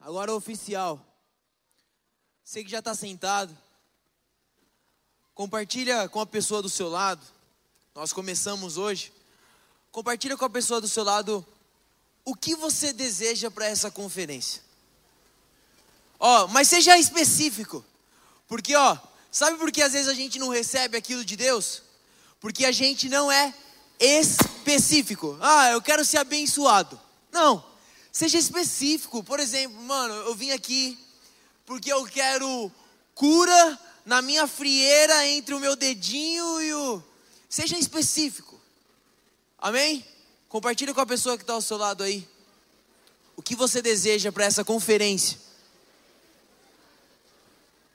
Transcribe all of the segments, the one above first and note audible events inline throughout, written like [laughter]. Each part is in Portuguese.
agora oficial. Você que já está sentado, compartilha com a pessoa do seu lado. Nós começamos hoje. Compartilha com a pessoa do seu lado o que você deseja para essa conferência. Ó, mas seja específico. Porque, ó, sabe por que às vezes a gente não recebe aquilo de Deus? Porque a gente não é específico. Ah, eu quero ser abençoado. Não. Seja específico. Por exemplo, mano, eu vim aqui porque eu quero cura na minha frieira entre o meu dedinho e o. Seja específico. Amém? Compartilhe com a pessoa que está ao seu lado aí. O que você deseja para essa conferência?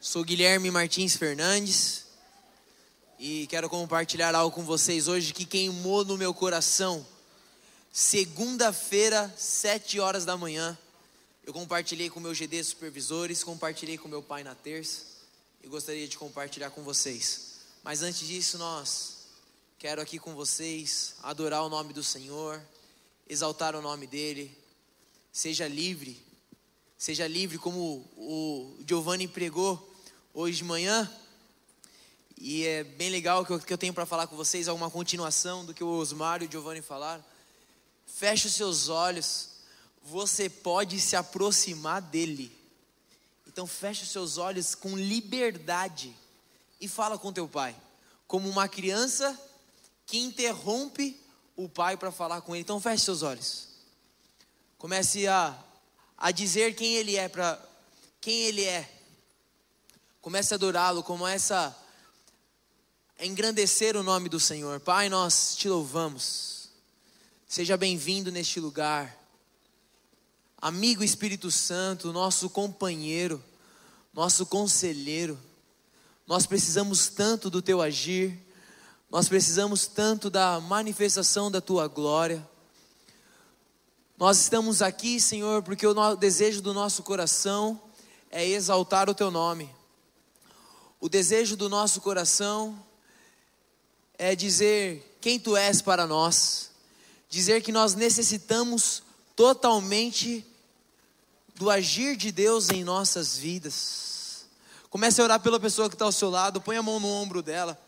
Sou Guilherme Martins Fernandes e quero compartilhar algo com vocês hoje que queimou no meu coração. Segunda-feira, sete horas da manhã, eu compartilhei com meus GD supervisores, compartilhei com meu pai na terça e gostaria de compartilhar com vocês. Mas antes disso, nós quero aqui com vocês adorar o nome do Senhor, exaltar o nome dele. Seja livre, seja livre como o Giovanni pregou hoje de manhã. E é bem legal que eu, que eu tenho para falar com vocês, alguma continuação do que o Osmar e o Giovanni falaram. Feche os seus olhos, você pode se aproximar dele. Então feche os seus olhos com liberdade e fala com teu pai, como uma criança que interrompe o pai para falar com ele. Então feche seus olhos. Comece a, a dizer quem ele é para quem ele é. Comece a adorá-lo, comece a engrandecer o nome do Senhor. Pai, nós te louvamos. Seja bem-vindo neste lugar. Amigo Espírito Santo, nosso companheiro, nosso conselheiro. Nós precisamos tanto do teu agir. Nós precisamos tanto da manifestação da tua glória. Nós estamos aqui, Senhor, porque o desejo do nosso coração é exaltar o teu nome. O desejo do nosso coração é dizer quem tu és para nós, dizer que nós necessitamos totalmente do agir de Deus em nossas vidas. Comece a orar pela pessoa que está ao seu lado, põe a mão no ombro dela.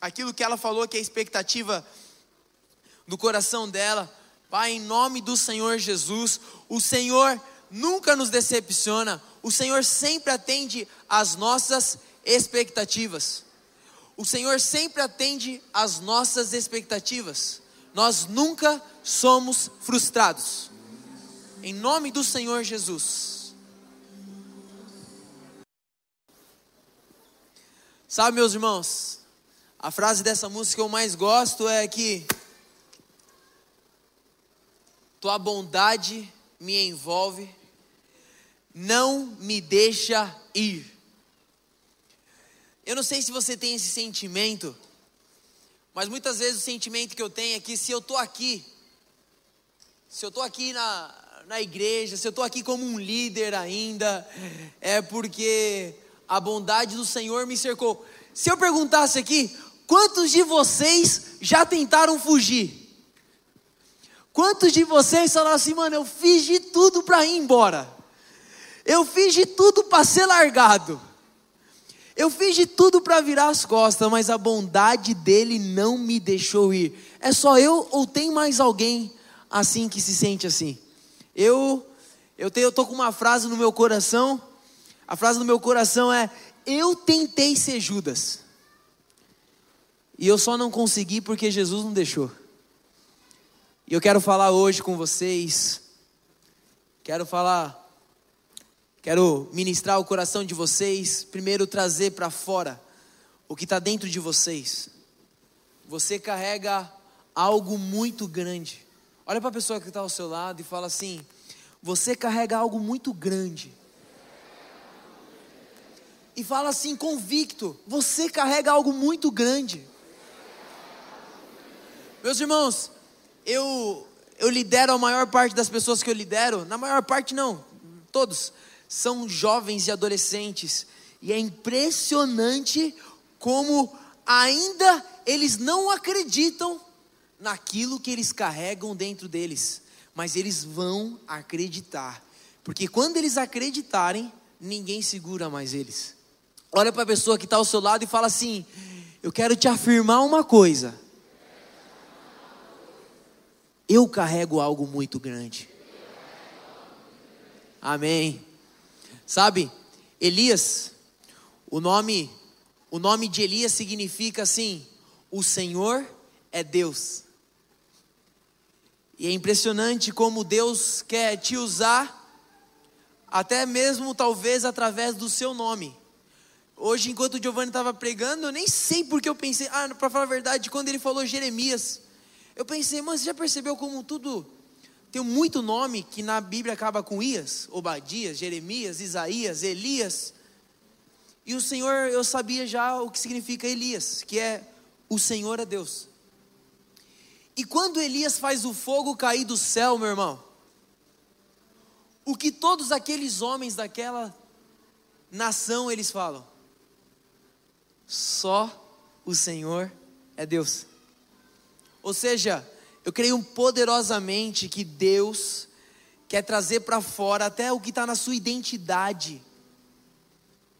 Aquilo que ela falou que é a expectativa do coração dela, Pai, em nome do Senhor Jesus, o Senhor nunca nos decepciona, o Senhor sempre atende às nossas expectativas. O Senhor sempre atende às nossas expectativas. Nós nunca somos frustrados. Em nome do Senhor Jesus. Sabe, meus irmãos, a frase dessa música que eu mais gosto é que tua bondade me envolve, não me deixa ir. Eu não sei se você tem esse sentimento, mas muitas vezes o sentimento que eu tenho é que se eu estou aqui, se eu estou aqui na, na igreja, se eu estou aqui como um líder ainda, é porque a bondade do Senhor me cercou. Se eu perguntasse aqui, quantos de vocês já tentaram fugir? Quantos de vocês falaram assim, mano, eu fiz de tudo para ir embora, eu fiz de tudo para ser largado. Eu fiz de tudo para virar as costas, mas a bondade dele não me deixou ir. É só eu ou tem mais alguém assim que se sente assim? Eu eu tenho eu tô com uma frase no meu coração. A frase no meu coração é: eu tentei ser Judas. E eu só não consegui porque Jesus não deixou. E eu quero falar hoje com vocês. Quero falar Quero ministrar o coração de vocês, primeiro trazer para fora o que está dentro de vocês. Você carrega algo muito grande. Olha para a pessoa que está ao seu lado e fala assim: Você carrega algo muito grande. E fala assim, convicto: Você carrega algo muito grande. Meus irmãos, eu, eu lidero a maior parte das pessoas que eu lidero, na maior parte não, todos são jovens e adolescentes, e é impressionante como ainda eles não acreditam naquilo que eles carregam dentro deles, mas eles vão acreditar. Porque quando eles acreditarem, ninguém segura mais eles. Olha para a pessoa que está ao seu lado e fala assim: Eu quero te afirmar uma coisa. Eu carrego algo muito grande. Amém. Sabe, Elias, o nome, o nome de Elias significa assim: o Senhor é Deus. E é impressionante como Deus quer te usar, até mesmo talvez através do seu nome. Hoje, enquanto o Giovanni estava pregando, eu nem sei porque eu pensei, ah, para falar a verdade, quando ele falou Jeremias, eu pensei, mas você já percebeu como tudo tem muito nome que na Bíblia acaba com Ias, Obadias, Jeremias, Isaías, Elias. E o Senhor, eu sabia já o que significa Elias, que é o Senhor é Deus. E quando Elias faz o fogo cair do céu, meu irmão, o que todos aqueles homens daquela nação eles falam? Só o Senhor é Deus. Ou seja, eu creio poderosamente que Deus quer trazer para fora até o que está na sua identidade,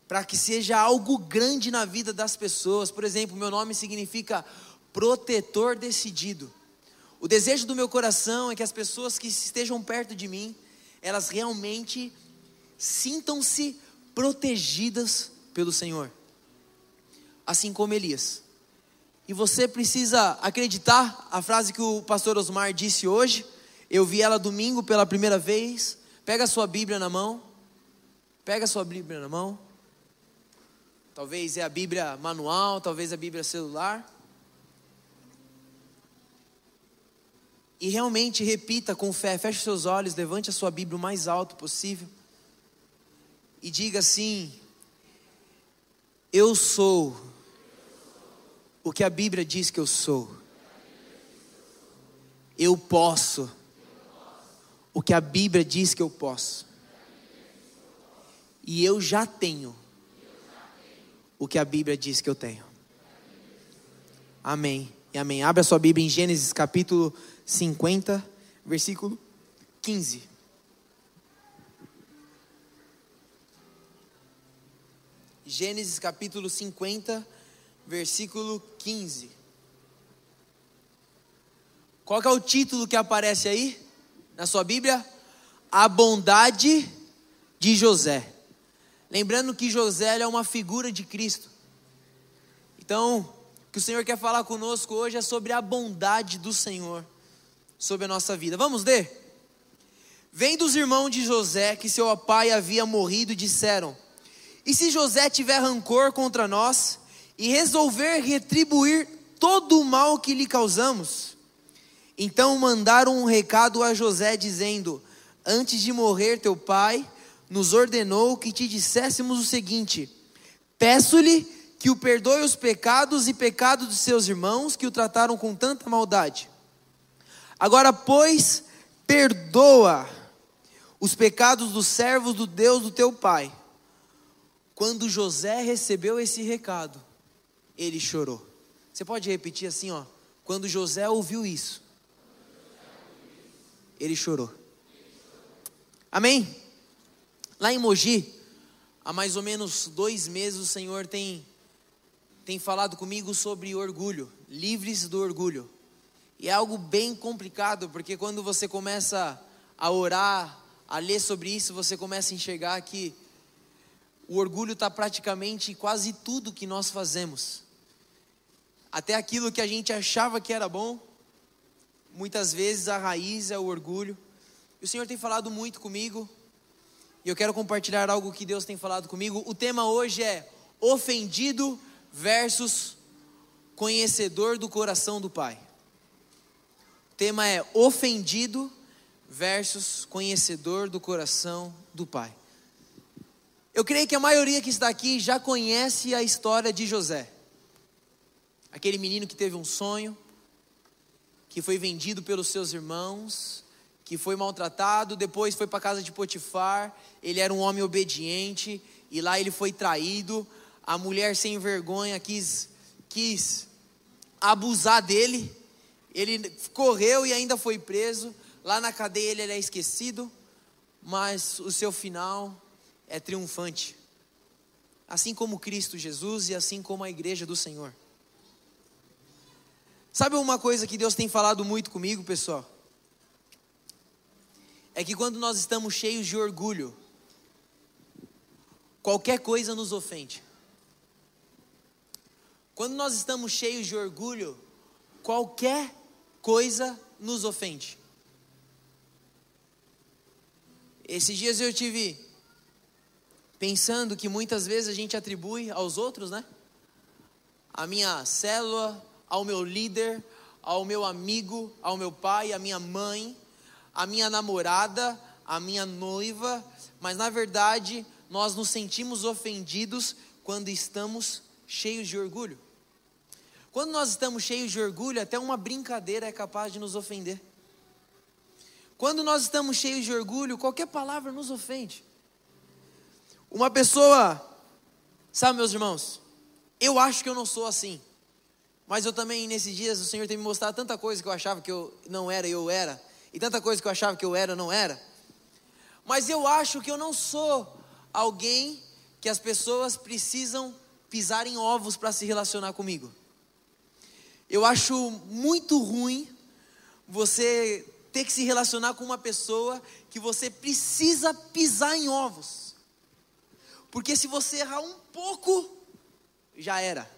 para que seja algo grande na vida das pessoas. Por exemplo, meu nome significa protetor decidido. O desejo do meu coração é que as pessoas que estejam perto de mim, elas realmente sintam-se protegidas pelo Senhor, assim como Elias. E você precisa acreditar a frase que o pastor Osmar disse hoje. Eu vi ela domingo pela primeira vez. Pega a sua Bíblia na mão. Pega a sua Bíblia na mão. Talvez é a Bíblia manual, talvez a Bíblia celular. E realmente repita com fé, feche seus olhos, levante a sua Bíblia o mais alto possível. E diga assim: Eu sou o que a Bíblia diz que eu sou. Eu posso o que a Bíblia diz que eu posso. E eu já tenho o que a Bíblia diz que eu tenho. Amém e amém. Abra sua Bíblia em Gênesis capítulo 50, versículo 15. Gênesis capítulo 50, versículo 15. Qual é o título que aparece aí na sua Bíblia? A bondade de José. Lembrando que José é uma figura de Cristo. Então, o que o Senhor quer falar conosco hoje é sobre a bondade do Senhor sobre a nossa vida. Vamos ler? Vem os irmãos de José que seu pai havia morrido disseram: E se José tiver rancor contra nós e resolver retribuir todo o mal que lhe causamos. Então mandaram um recado a José, dizendo: Antes de morrer, teu pai nos ordenou que te disséssemos o seguinte: Peço-lhe que o perdoe os pecados e pecados de seus irmãos que o trataram com tanta maldade. Agora, pois, perdoa os pecados dos servos do Deus do teu pai. Quando José recebeu esse recado, ele chorou. Você pode repetir assim, ó. Quando José ouviu isso, ele chorou. Amém? Lá em Mogi, há mais ou menos dois meses, o Senhor tem, tem falado comigo sobre orgulho, livres do orgulho. E é algo bem complicado, porque quando você começa a orar, a ler sobre isso, você começa a enxergar que o orgulho está praticamente em quase tudo que nós fazemos. Até aquilo que a gente achava que era bom, muitas vezes a raiz é o orgulho. E o Senhor tem falado muito comigo, e eu quero compartilhar algo que Deus tem falado comigo. O tema hoje é ofendido versus conhecedor do coração do Pai. Tema é ofendido versus conhecedor do coração do Pai. Eu creio que a maioria que está aqui já conhece a história de José. Aquele menino que teve um sonho, que foi vendido pelos seus irmãos, que foi maltratado, depois foi para a casa de Potifar. Ele era um homem obediente e lá ele foi traído. A mulher sem vergonha quis quis abusar dele. Ele correu e ainda foi preso. Lá na cadeia ele é esquecido mas o seu final é triunfante. Assim como Cristo Jesus e assim como a igreja do Senhor. Sabe uma coisa que Deus tem falado muito comigo, pessoal? É que quando nós estamos cheios de orgulho, qualquer coisa nos ofende. Quando nós estamos cheios de orgulho, qualquer coisa nos ofende. Esses dias eu tive pensando que muitas vezes a gente atribui aos outros, né? A minha célula, ao meu líder, ao meu amigo, ao meu pai, à minha mãe, à minha namorada, à minha noiva, mas na verdade nós nos sentimos ofendidos quando estamos cheios de orgulho. Quando nós estamos cheios de orgulho, até uma brincadeira é capaz de nos ofender. Quando nós estamos cheios de orgulho, qualquer palavra nos ofende. Uma pessoa, sabe, meus irmãos, eu acho que eu não sou assim. Mas eu também, nesses dias, o Senhor tem me mostrado tanta coisa que eu achava que eu não era e eu era, e tanta coisa que eu achava que eu era e não era. Mas eu acho que eu não sou alguém que as pessoas precisam pisar em ovos para se relacionar comigo. Eu acho muito ruim você ter que se relacionar com uma pessoa que você precisa pisar em ovos. Porque se você errar um pouco, já era.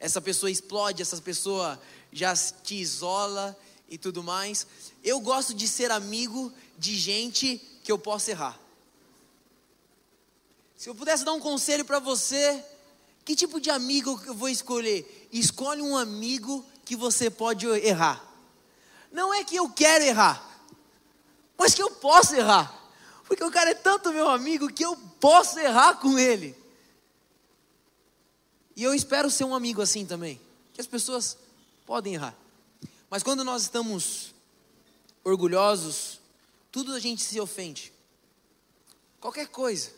Essa pessoa explode, essa pessoa já te isola e tudo mais. Eu gosto de ser amigo de gente que eu possa errar. Se eu pudesse dar um conselho para você, que tipo de amigo eu vou escolher? Escolhe um amigo que você pode errar. Não é que eu quero errar, mas que eu posso errar. Porque o cara é tanto meu amigo que eu posso errar com ele. E eu espero ser um amigo assim também. Que as pessoas podem errar. Mas quando nós estamos orgulhosos, tudo a gente se ofende. Qualquer coisa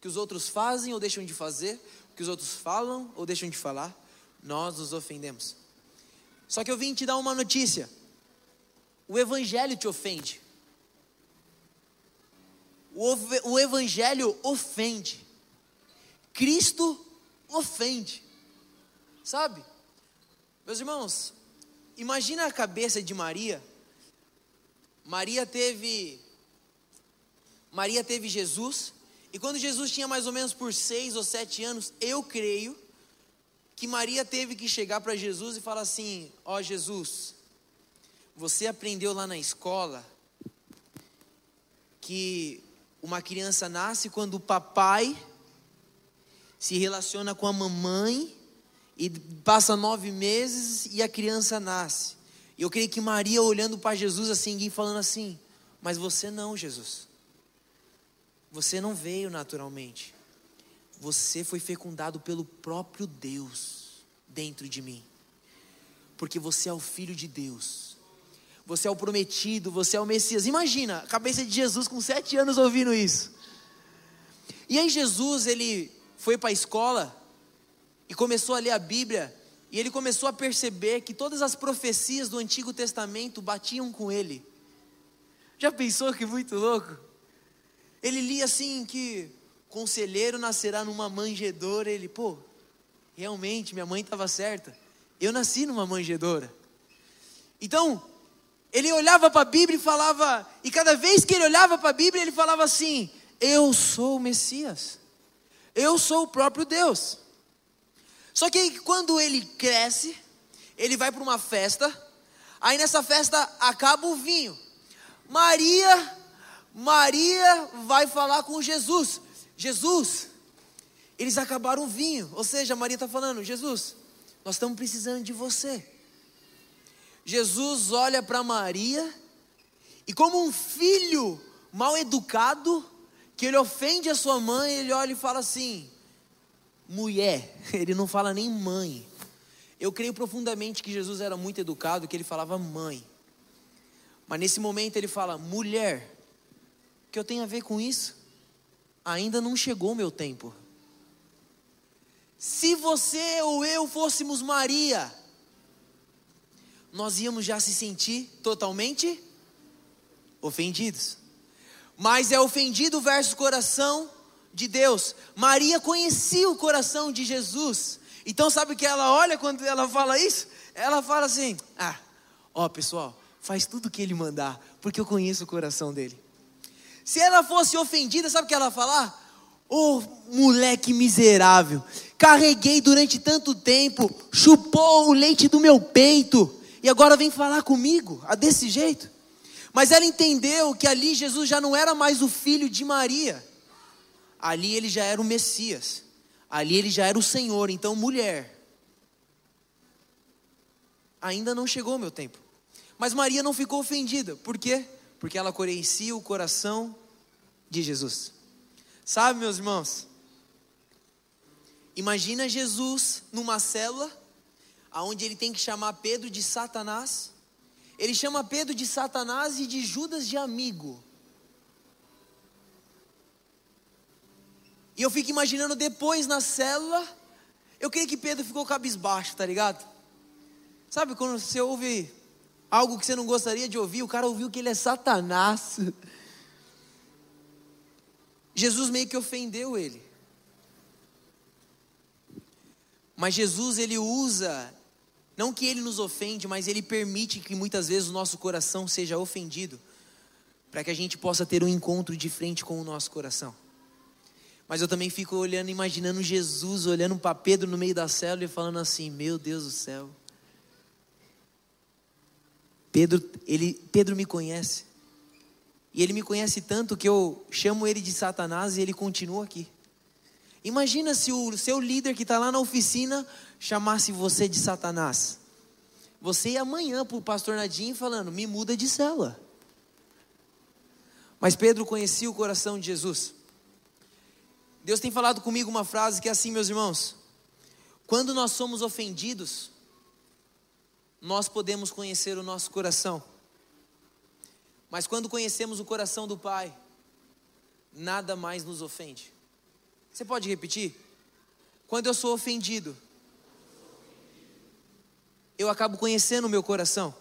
que os outros fazem ou deixam de fazer, que os outros falam ou deixam de falar, nós nos ofendemos. Só que eu vim te dar uma notícia. O Evangelho te ofende. O, o Evangelho ofende. Cristo ofende. Sabe? Meus irmãos, imagina a cabeça de Maria. Maria teve Maria teve Jesus, e quando Jesus tinha mais ou menos por seis ou sete anos, eu creio que Maria teve que chegar para Jesus e falar assim: Ó oh, Jesus, você aprendeu lá na escola que uma criança nasce quando o papai se relaciona com a mamãe e passa nove meses e a criança nasce. E eu creio que Maria olhando para Jesus assim e falando assim: Mas você não, Jesus. Você não veio naturalmente. Você foi fecundado pelo próprio Deus dentro de mim. Porque você é o filho de Deus você é o prometido, você é o Messias. Imagina a cabeça de Jesus com sete anos ouvindo isso. E aí Jesus, ele foi para a escola e começou a ler a Bíblia, e ele começou a perceber que todas as profecias do Antigo Testamento batiam com ele. Já pensou que muito louco? Ele lia assim que conselheiro nascerá numa manjedoura, ele, pô, realmente minha mãe estava certa. Eu nasci numa manjedoura. Então, ele olhava para a Bíblia e falava, e cada vez que ele olhava para a Bíblia, ele falava assim: Eu sou o Messias, eu sou o próprio Deus. Só que quando ele cresce, ele vai para uma festa, aí nessa festa acaba o vinho. Maria, Maria vai falar com Jesus: Jesus, eles acabaram o vinho. Ou seja, Maria está falando: Jesus, nós estamos precisando de você. Jesus olha para Maria e, como um filho mal educado, que ele ofende a sua mãe, ele olha e fala assim: mulher, [laughs] ele não fala nem mãe. Eu creio profundamente que Jesus era muito educado, que ele falava mãe. Mas nesse momento ele fala: mulher, que eu tenho a ver com isso? Ainda não chegou o meu tempo. Se você ou eu fôssemos Maria, nós íamos já se sentir totalmente ofendidos. mas é ofendido versus coração de Deus. Maria conhecia o coração de Jesus. Então sabe o que ela olha quando ela fala isso? Ela fala assim: "Ah, ó, pessoal, faz tudo o que ele mandar, porque eu conheço o coração dele". Se ela fosse ofendida, sabe o que ela ia falar? Ô oh, moleque miserável, carreguei durante tanto tempo, chupou o leite do meu peito, e agora vem falar comigo, a desse jeito. Mas ela entendeu que ali Jesus já não era mais o filho de Maria, ali ele já era o Messias, ali ele já era o Senhor. Então, mulher, ainda não chegou o meu tempo. Mas Maria não ficou ofendida, por quê? Porque ela conhecia o coração de Jesus. Sabe, meus irmãos? Imagina Jesus numa célula, aonde ele tem que chamar Pedro de Satanás ele chama Pedro de Satanás e de Judas de amigo. E eu fico imaginando depois na célula, eu creio que Pedro ficou cabisbaixo, tá ligado? Sabe quando você ouve algo que você não gostaria de ouvir, o cara ouviu que ele é Satanás. [laughs] Jesus meio que ofendeu ele. Mas Jesus ele usa não que ele nos ofende, mas ele permite que muitas vezes o nosso coração seja ofendido, para que a gente possa ter um encontro de frente com o nosso coração. Mas eu também fico olhando, imaginando Jesus olhando para Pedro no meio da célula e falando assim: Meu Deus do céu. Pedro, ele, Pedro me conhece. E ele me conhece tanto que eu chamo ele de Satanás e ele continua aqui. Imagina se o seu líder que está lá na oficina chamasse você de Satanás. Você ia amanhã para o pastor Nadim falando: me muda de cela. Mas Pedro conhecia o coração de Jesus. Deus tem falado comigo uma frase que é assim, meus irmãos: quando nós somos ofendidos, nós podemos conhecer o nosso coração. Mas quando conhecemos o coração do Pai, nada mais nos ofende. Você pode repetir? Quando eu sou ofendido, eu acabo conhecendo o meu coração.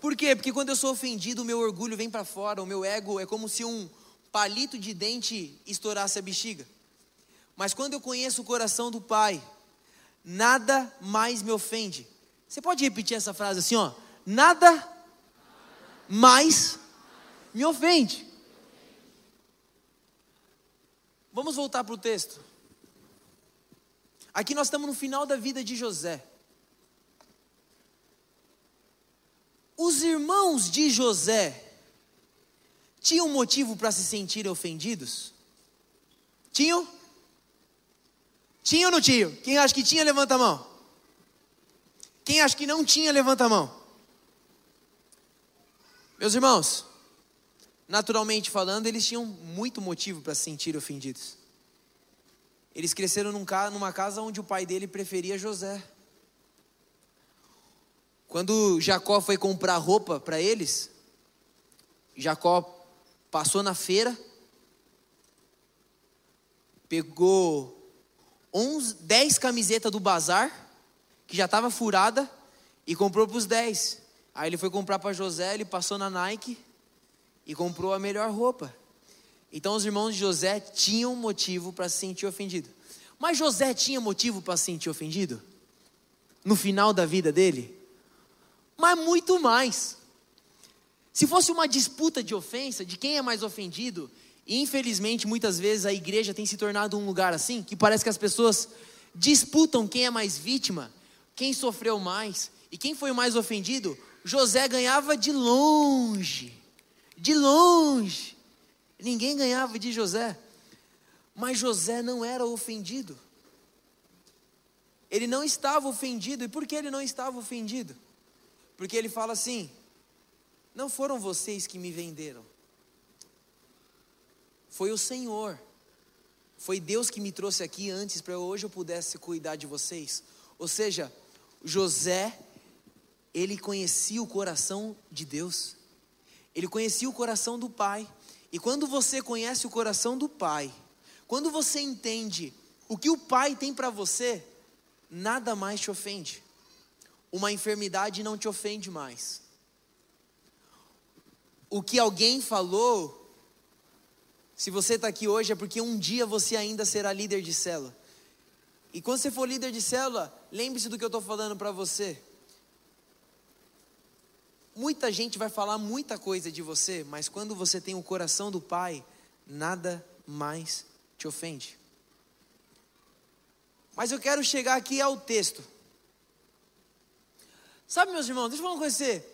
Por quê? Porque quando eu sou ofendido, o meu orgulho vem para fora, o meu ego é como se um palito de dente estourasse a bexiga. Mas quando eu conheço o coração do Pai, nada mais me ofende. Você pode repetir essa frase assim, ó? Nada mais me ofende. Vamos voltar para o texto. Aqui nós estamos no final da vida de José. Os irmãos de José tinham motivo para se sentirem ofendidos? Tinham? Tinha ou não tinha? Quem acha que tinha, levanta a mão. Quem acha que não tinha, levanta a mão. Meus irmãos, naturalmente falando, eles tinham muito motivo para se sentir ofendidos. Eles cresceram numa casa onde o pai dele preferia José. Quando Jacó foi comprar roupa para eles, Jacó passou na feira, pegou 11, 10 camisetas do bazar, que já estava furada, e comprou para os 10. Aí ele foi comprar para José, ele passou na Nike e comprou a melhor roupa. Então os irmãos de José tinham motivo para se sentir ofendido. Mas José tinha motivo para se sentir ofendido? No final da vida dele? mas muito mais. Se fosse uma disputa de ofensa, de quem é mais ofendido, infelizmente muitas vezes a igreja tem se tornado um lugar assim, que parece que as pessoas disputam quem é mais vítima, quem sofreu mais e quem foi mais ofendido. José ganhava de longe, de longe. Ninguém ganhava de José, mas José não era ofendido. Ele não estava ofendido, e por que ele não estava ofendido? Porque ele fala assim: Não foram vocês que me venderam, foi o Senhor. Foi Deus que me trouxe aqui antes para hoje eu pudesse cuidar de vocês. Ou seja, José, ele conhecia o coração de Deus. Ele conhecia o coração do Pai. E quando você conhece o coração do Pai, quando você entende o que o Pai tem para você, nada mais te ofende uma enfermidade não te ofende mais. o que alguém falou, se você está aqui hoje é porque um dia você ainda será líder de célula. E quando você for líder de célula, lembre-se do que eu estou falando para você. Muita gente vai falar muita coisa de você, mas quando você tem o coração do Pai, nada mais te ofende. Mas eu quero chegar aqui ao texto. Sabe, meus irmãos, deixa eu falar com você.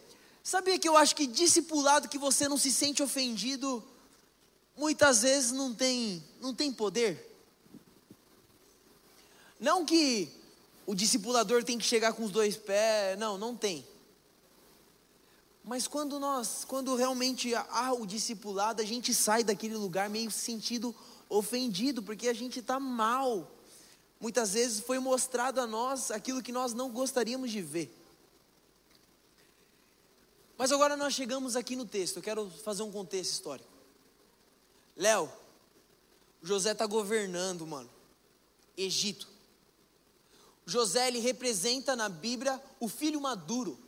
Sabia que eu acho que discipulado que você não se sente ofendido, muitas vezes não tem, não tem poder? Não que o discipulador tem que chegar com os dois pés, não, não tem. Mas quando nós, quando realmente há o discipulado, a gente sai daquele lugar meio sentido ofendido, porque a gente está mal. Muitas vezes foi mostrado a nós aquilo que nós não gostaríamos de ver. Mas agora nós chegamos aqui no texto, eu quero fazer um contexto histórico. Léo, José está governando, mano, Egito. José ele representa na Bíblia o filho maduro.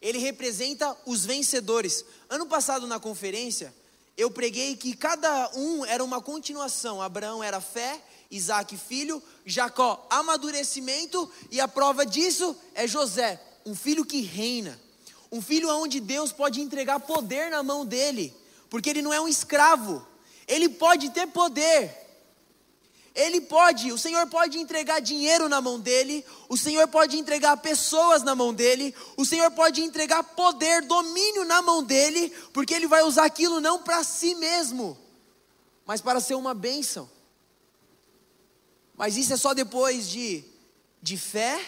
Ele representa os vencedores. Ano passado na conferência, eu preguei que cada um era uma continuação. Abraão era fé, Isaac filho, Jacó amadurecimento e a prova disso é José, um filho que reina. Um filho onde Deus pode entregar poder na mão dele, porque ele não é um escravo. Ele pode ter poder. Ele pode, o Senhor pode entregar dinheiro na mão dele, o Senhor pode entregar pessoas na mão dele, o Senhor pode entregar poder, domínio na mão dele, porque ele vai usar aquilo não para si mesmo, mas para ser uma bênção. Mas isso é só depois de, de fé,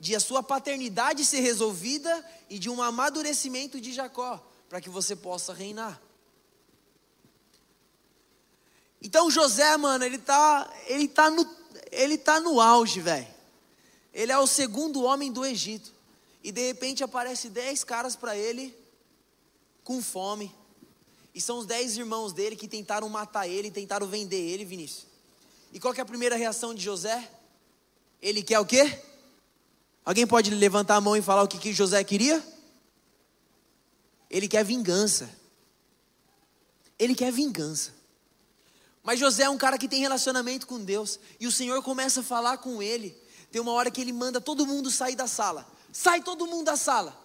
de a sua paternidade ser resolvida e de um amadurecimento de Jacó, para que você possa reinar. Então José, mano, ele tá, ele tá no, ele tá no auge, velho. Ele é o segundo homem do Egito. E de repente aparece dez caras para ele com fome. E são os dez irmãos dele que tentaram matar ele, tentaram vender ele, Vinícius. E qual que é a primeira reação de José? Ele quer o quê? Alguém pode levantar a mão e falar o que, que José queria? Ele quer vingança. Ele quer vingança. Mas José é um cara que tem relacionamento com Deus. E o Senhor começa a falar com ele. Tem uma hora que ele manda todo mundo sair da sala. Sai todo mundo da sala.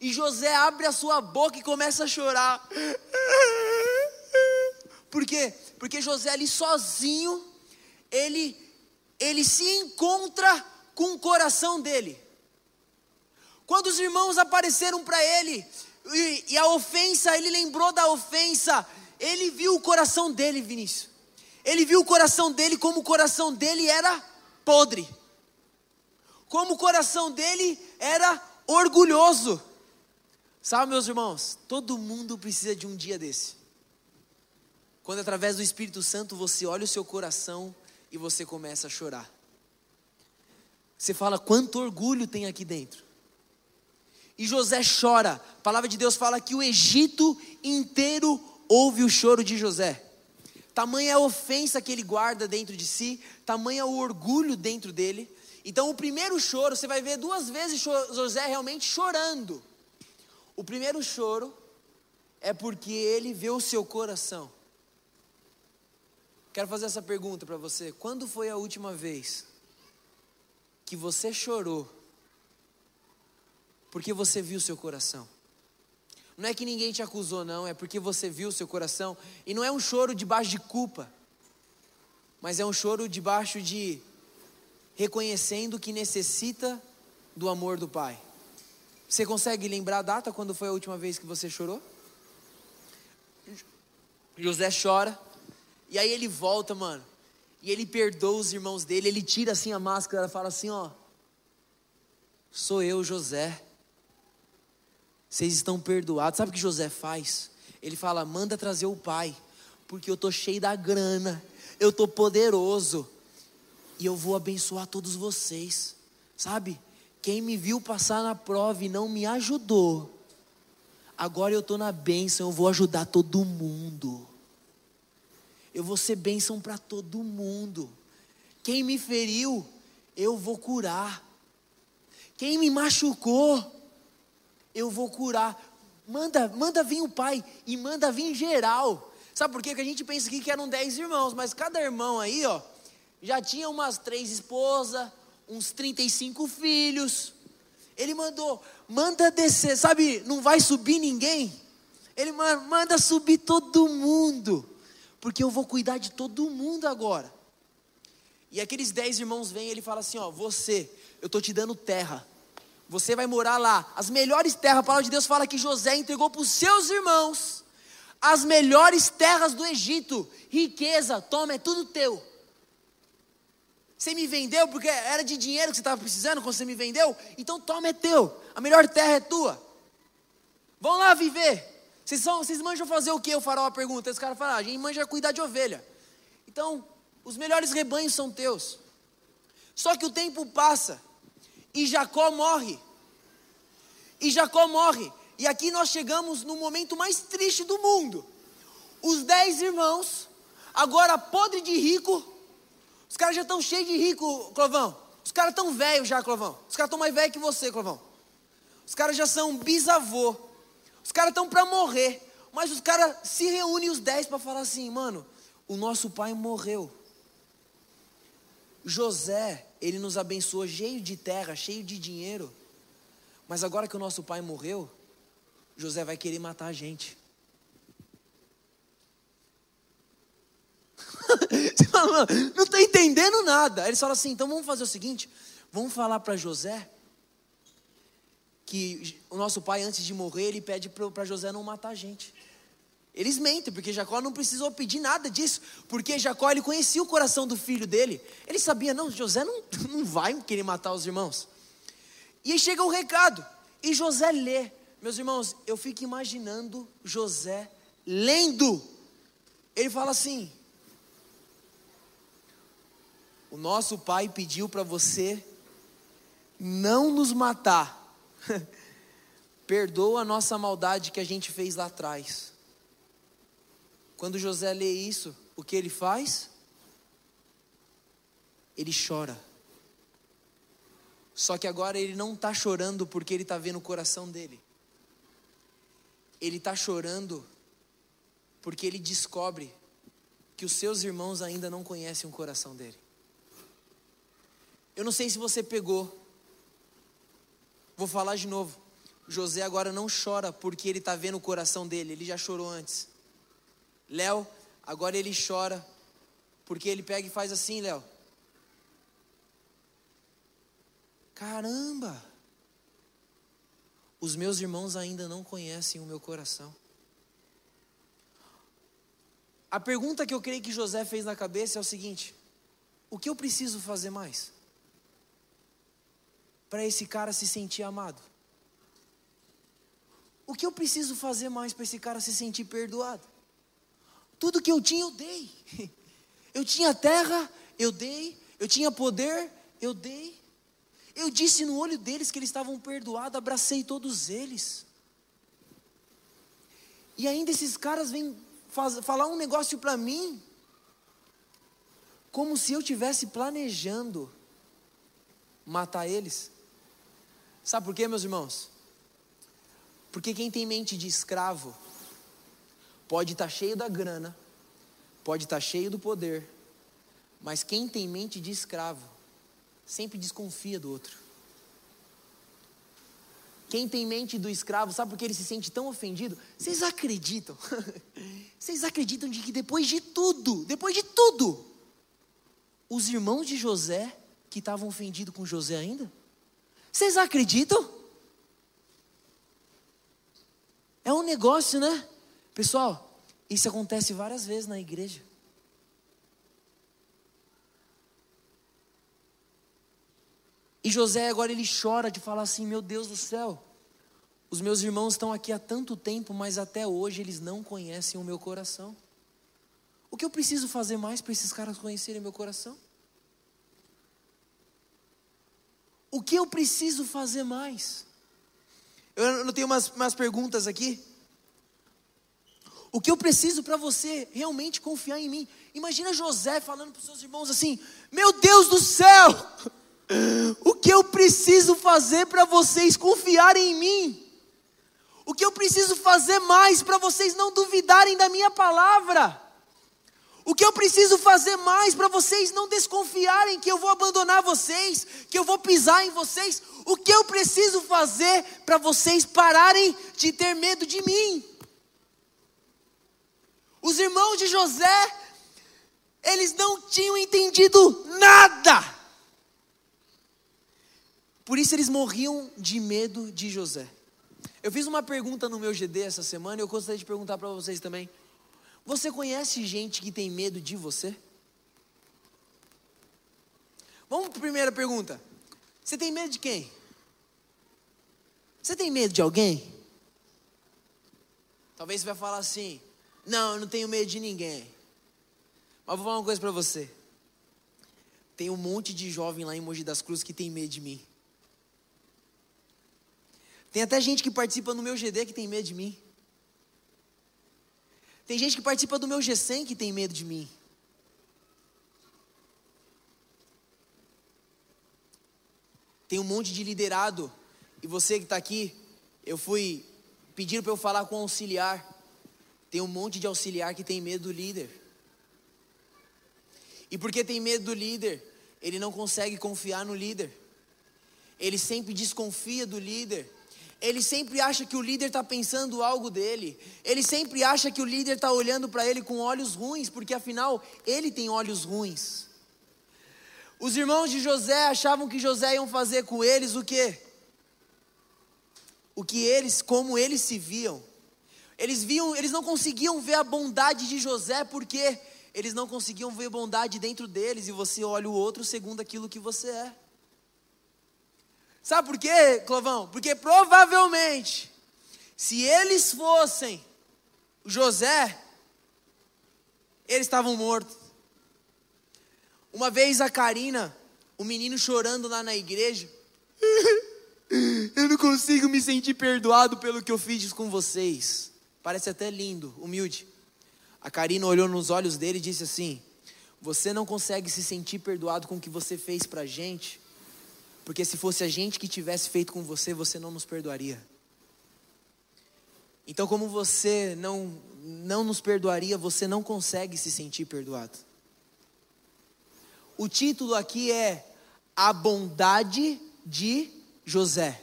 E José abre a sua boca e começa a chorar. Por quê? Porque José ali sozinho, ele, ele se encontra com o coração dele. Quando os irmãos apareceram para ele, e, e a ofensa, ele lembrou da ofensa, ele viu o coração dele, Vinícius. Ele viu o coração dele como o coração dele era podre. Como o coração dele era orgulhoso. Sabe, meus irmãos, todo mundo precisa de um dia desse. Quando através do Espírito Santo você olha o seu coração e você começa a chorar. Você fala quanto orgulho tem aqui dentro. E José chora. A palavra de Deus fala que o Egito inteiro ouve o choro de José. Tamanha a ofensa que ele guarda dentro de si, tamanha o orgulho dentro dele. Então, o primeiro choro, você vai ver duas vezes José realmente chorando. O primeiro choro é porque ele vê o seu coração. Quero fazer essa pergunta para você: quando foi a última vez que você chorou porque você viu o seu coração? Não é que ninguém te acusou, não, é porque você viu o seu coração. E não é um choro debaixo de culpa, mas é um choro debaixo de reconhecendo que necessita do amor do Pai. Você consegue lembrar a data quando foi a última vez que você chorou? José chora, e aí ele volta, mano, e ele perdoa os irmãos dele, ele tira assim a máscara, fala assim: ó, sou eu, José vocês estão perdoados. Sabe o que José faz? Ele fala: manda trazer o pai, porque eu estou cheio da grana, eu estou poderoso, e eu vou abençoar todos vocês. Sabe? Quem me viu passar na prova e não me ajudou, agora eu estou na bênção, eu vou ajudar todo mundo. Eu vou ser bênção para todo mundo. Quem me feriu, eu vou curar. Quem me machucou, eu vou curar. Manda, manda vir o pai e manda vir geral. Sabe por quê? Que a gente pensa aqui que eram dez irmãos, mas cada irmão aí, ó, já tinha umas três esposas, uns 35 filhos. Ele mandou, manda descer, sabe, não vai subir ninguém. Ele manda subir todo mundo, porque eu vou cuidar de todo mundo agora. E aqueles dez irmãos vêm e ele fala assim: Ó, você, eu estou te dando terra, você vai morar lá. As melhores terras, a palavra de Deus fala que José entregou para os seus irmãos as melhores terras do Egito, riqueza, toma, é tudo teu. Você me vendeu porque era de dinheiro que você estava precisando quando você me vendeu? Então toma, é teu. A melhor terra é tua. Vão lá viver. Vocês, são, vocês manjam fazer o que? O faraó pergunta. Esse cara fala, ah, a gente manja cuidar de ovelha. Então, os melhores rebanhos são teus. Só que o tempo passa e Jacó morre. E Jacó morre. E aqui nós chegamos no momento mais triste do mundo. Os dez irmãos, agora podre de rico, os caras já estão cheios de rico, Clovão. Os caras estão velhos já, Clovão. Os caras estão mais velhos que você, Clovão. Os caras já são bisavô. Os caras estão para morrer. Mas os caras se reúnem os dez para falar assim, mano, o nosso pai morreu. José, ele nos abençoou cheio de terra, cheio de dinheiro. Mas agora que o nosso pai morreu, José vai querer matar a gente. [laughs] Não estou entendendo nada. Eles falam assim: então vamos fazer o seguinte: vamos falar para José que o nosso pai, antes de morrer, ele pede para José não matar a gente. Eles mentem, porque Jacó não precisou pedir nada disso, porque Jacó ele conhecia o coração do filho dele. Ele sabia, não, José não, [laughs] não vai querer matar os irmãos. E aí chega o um recado, e José lê. Meus irmãos, eu fico imaginando José lendo. Ele fala assim: o nosso pai pediu para você não nos matar. [laughs] Perdoa a nossa maldade que a gente fez lá atrás. Quando José lê isso, o que ele faz? Ele chora. Só que agora ele não está chorando porque ele está vendo o coração dele. Ele está chorando porque ele descobre que os seus irmãos ainda não conhecem o coração dele. Eu não sei se você pegou. Vou falar de novo. José agora não chora porque ele está vendo o coração dele, ele já chorou antes. Léo, agora ele chora porque ele pega e faz assim, Léo. Caramba! Os meus irmãos ainda não conhecem o meu coração. A pergunta que eu creio que José fez na cabeça é o seguinte: o que eu preciso fazer mais? para esse cara se sentir amado? O que eu preciso fazer mais para esse cara se sentir perdoado? Tudo que eu tinha, eu dei. Eu tinha terra, eu dei. Eu tinha poder, eu dei. Eu disse no olho deles que eles estavam perdoados, abracei todos eles. E ainda esses caras vêm faz, falar um negócio para mim, como se eu tivesse planejando matar eles. Sabe por quê, meus irmãos? Porque quem tem mente de escravo pode estar tá cheio da grana, pode estar tá cheio do poder, mas quem tem mente de escravo sempre desconfia do outro. Quem tem mente do escravo, sabe por que ele se sente tão ofendido? Vocês acreditam? [laughs] Vocês acreditam de que depois de tudo, depois de tudo, os irmãos de José, que estavam ofendidos com José ainda, vocês acreditam? É um negócio, né? Pessoal, isso acontece várias vezes na igreja. E José agora ele chora de falar assim: Meu Deus do céu, os meus irmãos estão aqui há tanto tempo, mas até hoje eles não conhecem o meu coração. O que eu preciso fazer mais para esses caras conhecerem meu coração? O que eu preciso fazer mais? Eu não tenho umas, umas perguntas aqui. O que eu preciso para você realmente confiar em mim? Imagina José falando para os seus irmãos assim: Meu Deus do céu, [laughs] o que eu preciso fazer para vocês confiarem em mim? O que eu preciso fazer mais para vocês não duvidarem da minha palavra? O que eu preciso fazer mais para vocês não desconfiarem que eu vou abandonar vocês, que eu vou pisar em vocês? O que eu preciso fazer para vocês pararem de ter medo de mim? Os irmãos de José, eles não tinham entendido nada. Por isso eles morriam de medo de José. Eu fiz uma pergunta no meu GD essa semana e eu gostaria de perguntar para vocês também. Você conhece gente que tem medo de você? Vamos para a primeira pergunta. Você tem medo de quem? Você tem medo de alguém? Talvez você vai falar assim: Não, eu não tenho medo de ninguém. Mas vou falar uma coisa para você. Tem um monte de jovem lá em Mogi das Cruzes que tem medo de mim. Tem até gente que participa no meu GD que tem medo de mim. Tem gente que participa do meu G100 que tem medo de mim. Tem um monte de liderado. E você que está aqui, eu fui pedindo para eu falar com o auxiliar. Tem um monte de auxiliar que tem medo do líder. E porque tem medo do líder, ele não consegue confiar no líder. Ele sempre desconfia do líder ele sempre acha que o líder está pensando algo dele. Ele sempre acha que o líder está olhando para ele com olhos ruins, porque afinal ele tem olhos ruins. Os irmãos de José achavam que José iam fazer com eles o quê? O que eles, como eles se viam. Eles viam, eles não conseguiam ver a bondade de José porque eles não conseguiam ver bondade dentro deles e você olha o outro segundo aquilo que você é. Sabe por quê, Clovão? Porque provavelmente, se eles fossem José, eles estavam mortos. Uma vez a Karina, o menino chorando lá na igreja, [laughs] eu não consigo me sentir perdoado pelo que eu fiz com vocês. Parece até lindo, humilde. A Karina olhou nos olhos dele e disse assim: Você não consegue se sentir perdoado com o que você fez pra gente, porque se fosse a gente que tivesse feito com você, você não nos perdoaria. Então, como você não, não nos perdoaria, você não consegue se sentir perdoado. O título aqui é A Bondade de José.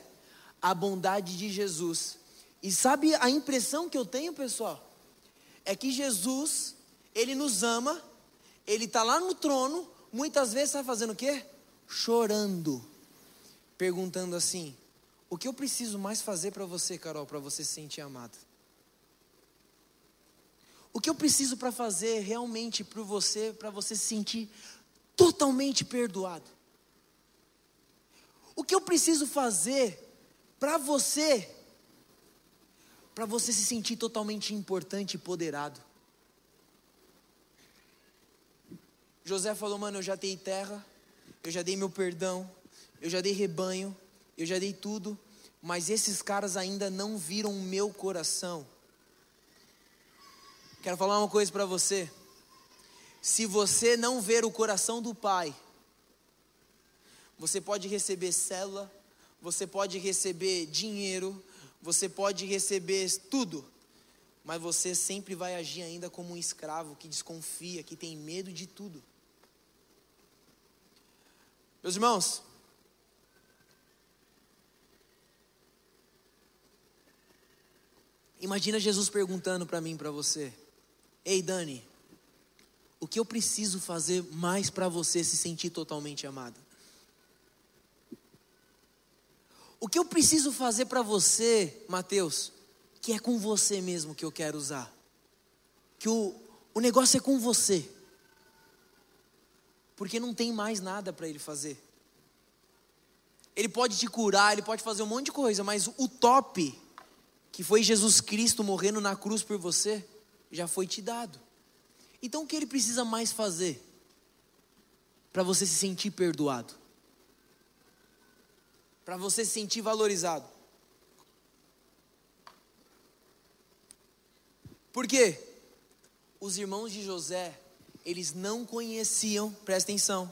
A bondade de Jesus. E sabe a impressão que eu tenho, pessoal? É que Jesus, Ele nos ama, Ele está lá no trono, muitas vezes está fazendo o quê? Chorando perguntando assim: O que eu preciso mais fazer para você, Carol, para você se sentir amada? O que eu preciso para fazer realmente para você, para você se sentir totalmente perdoado? O que eu preciso fazer para você, para você se sentir totalmente importante e poderado? José falou, mano, eu já dei terra, eu já dei meu perdão, eu já dei rebanho, eu já dei tudo, mas esses caras ainda não viram o meu coração. Quero falar uma coisa para você. Se você não ver o coração do Pai, você pode receber célula, você pode receber dinheiro, você pode receber tudo, mas você sempre vai agir ainda como um escravo que desconfia, que tem medo de tudo. Meus irmãos, Imagina Jesus perguntando para mim, para você: Ei, Dani, o que eu preciso fazer mais para você se sentir totalmente amada? O que eu preciso fazer para você, Mateus, que é com você mesmo que eu quero usar? Que o, o negócio é com você. Porque não tem mais nada para ele fazer. Ele pode te curar, ele pode fazer um monte de coisa, mas o top que foi Jesus Cristo morrendo na cruz por você, já foi te dado. Então o que ele precisa mais fazer para você se sentir perdoado? Para você se sentir valorizado? Por quê? Os irmãos de José, eles não conheciam, presta atenção.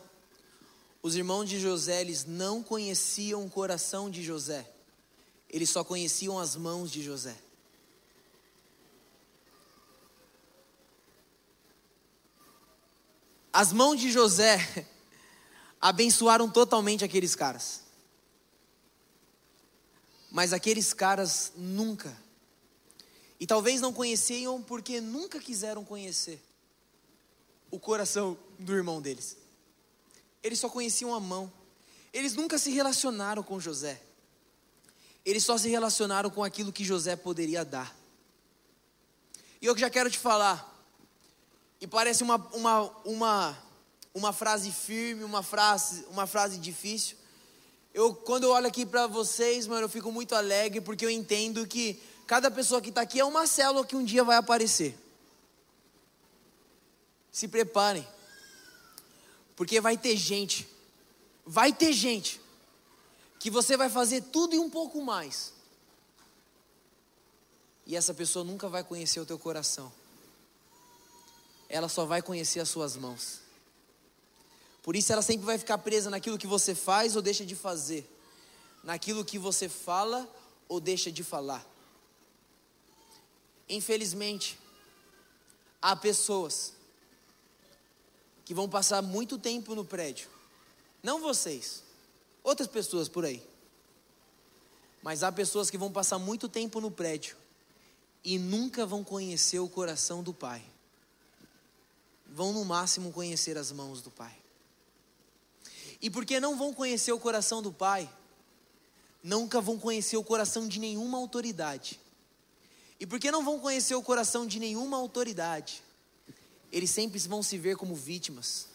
Os irmãos de José, eles não conheciam o coração de José. eles só conheciam as mãos de José. As mãos de José [laughs] abençoaram totalmente aqueles caras. Mas aqueles caras nunca, e talvez não conheciam porque nunca quiseram conhecer o coração do irmão deles. Eles só conheciam a mão. Eles nunca se relacionaram com José. Eles só se relacionaram com aquilo que José poderia dar. E eu já quero te falar, e parece uma, uma, uma, uma frase firme, uma frase, uma frase difícil. Eu, quando eu olho aqui para vocês, mano, eu fico muito alegre porque eu entendo que cada pessoa que está aqui é uma célula que um dia vai aparecer. Se preparem, porque vai ter gente, vai ter gente que você vai fazer tudo e um pouco mais. E essa pessoa nunca vai conhecer o teu coração. Ela só vai conhecer as suas mãos. Por isso ela sempre vai ficar presa naquilo que você faz ou deixa de fazer, naquilo que você fala ou deixa de falar. Infelizmente, há pessoas que vão passar muito tempo no prédio. Não vocês, outras pessoas por aí. Mas há pessoas que vão passar muito tempo no prédio e nunca vão conhecer o coração do Pai. Vão no máximo conhecer as mãos do Pai. E porque não vão conhecer o coração do Pai, nunca vão conhecer o coração de nenhuma autoridade. E porque não vão conhecer o coração de nenhuma autoridade, eles sempre vão se ver como vítimas.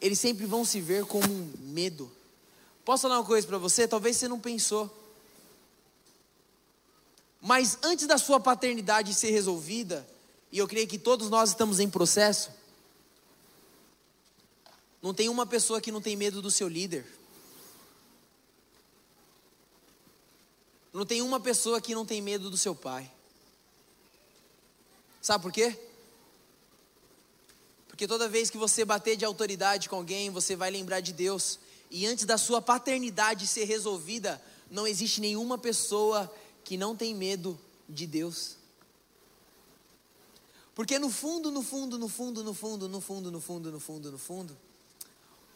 Eles sempre vão se ver como um medo. Posso falar uma coisa para você? Talvez você não pensou. Mas antes da sua paternidade ser resolvida, e eu creio que todos nós estamos em processo, não tem uma pessoa que não tem medo do seu líder. Não tem uma pessoa que não tem medo do seu pai. Sabe por quê? Porque toda vez que você bater de autoridade com alguém, você vai lembrar de Deus. E antes da sua paternidade ser resolvida, não existe nenhuma pessoa que não tem medo de Deus. Porque no fundo, no fundo, no fundo, no fundo, no fundo, no fundo, no fundo, no fundo,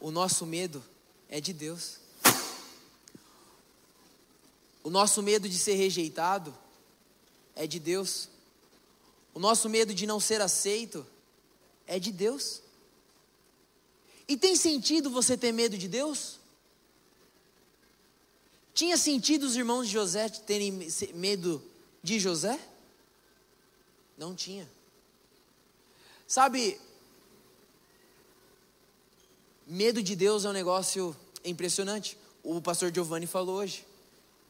o nosso medo é de Deus. O nosso medo de ser rejeitado é de Deus. O nosso medo de não ser aceito é de Deus. E tem sentido você ter medo de Deus? Tinha sentido os irmãos de José terem medo de José? Não tinha. Sabe, Medo de Deus é um negócio impressionante. O pastor Giovanni falou hoje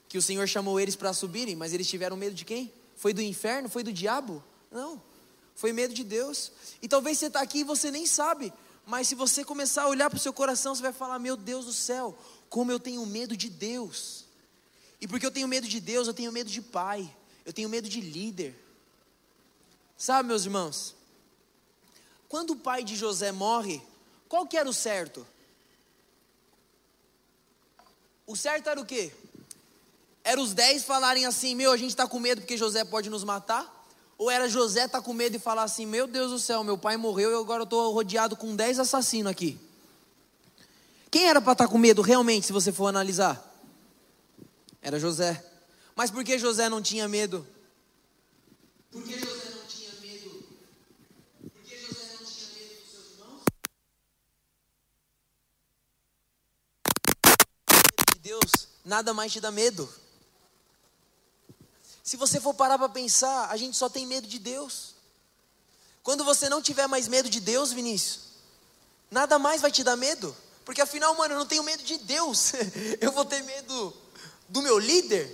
que o Senhor chamou eles para subirem, mas eles tiveram medo de quem? Foi do inferno? Foi do diabo? Não. Foi medo de Deus. E talvez você está aqui e você nem sabe, mas se você começar a olhar para o seu coração, você vai falar: Meu Deus do céu, como eu tenho medo de Deus. E porque eu tenho medo de Deus, eu tenho medo de pai, eu tenho medo de líder. Sabe, meus irmãos, quando o pai de José morre, qual que era o certo? O certo era o quê? Era os dez falarem assim: Meu, a gente está com medo porque José pode nos matar? Ou era José estar tá com medo e falar assim: Meu Deus do céu, meu pai morreu e agora eu estou rodeado com dez assassinos aqui? Quem era para estar tá com medo realmente, se você for analisar? Era José. Mas por que José não tinha medo? Deus, nada mais te dá medo. Se você for parar para pensar, a gente só tem medo de Deus. Quando você não tiver mais medo de Deus, Vinícius, nada mais vai te dar medo. Porque afinal, mano, eu não tenho medo de Deus. [laughs] Eu vou ter medo do meu líder.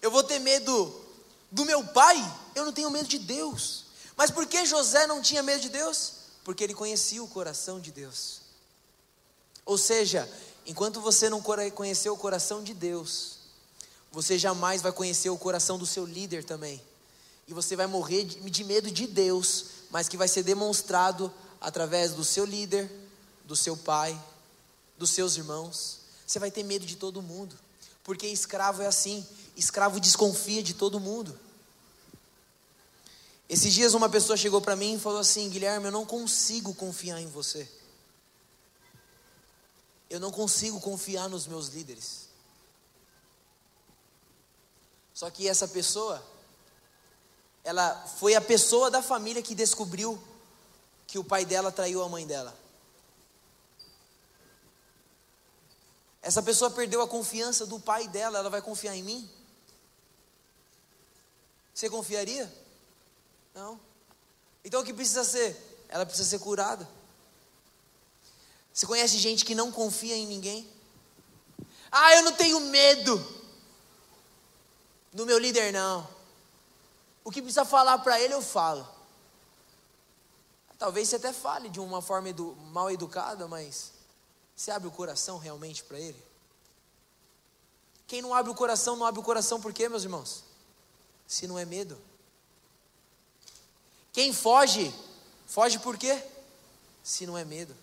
Eu vou ter medo do meu pai. Eu não tenho medo de Deus. Mas por que José não tinha medo de Deus? Porque ele conhecia o coração de Deus. Ou seja, Enquanto você não conhecer o coração de Deus, você jamais vai conhecer o coração do seu líder também. E você vai morrer de medo de Deus, mas que vai ser demonstrado através do seu líder, do seu pai, dos seus irmãos. Você vai ter medo de todo mundo. Porque escravo é assim, escravo desconfia de todo mundo. Esses dias uma pessoa chegou para mim e falou assim: Guilherme, eu não consigo confiar em você. Eu não consigo confiar nos meus líderes. Só que essa pessoa, ela foi a pessoa da família que descobriu que o pai dela traiu a mãe dela. Essa pessoa perdeu a confiança do pai dela, ela vai confiar em mim? Você confiaria? Não. Então o que precisa ser? Ela precisa ser curada. Você conhece gente que não confia em ninguém? Ah, eu não tenho medo do meu líder, não. O que precisa falar para ele, eu falo. Talvez você até fale de uma forma edu mal educada, mas você abre o coração realmente para ele? Quem não abre o coração, não abre o coração por quê, meus irmãos? Se não é medo. Quem foge, foge por quê? Se não é medo.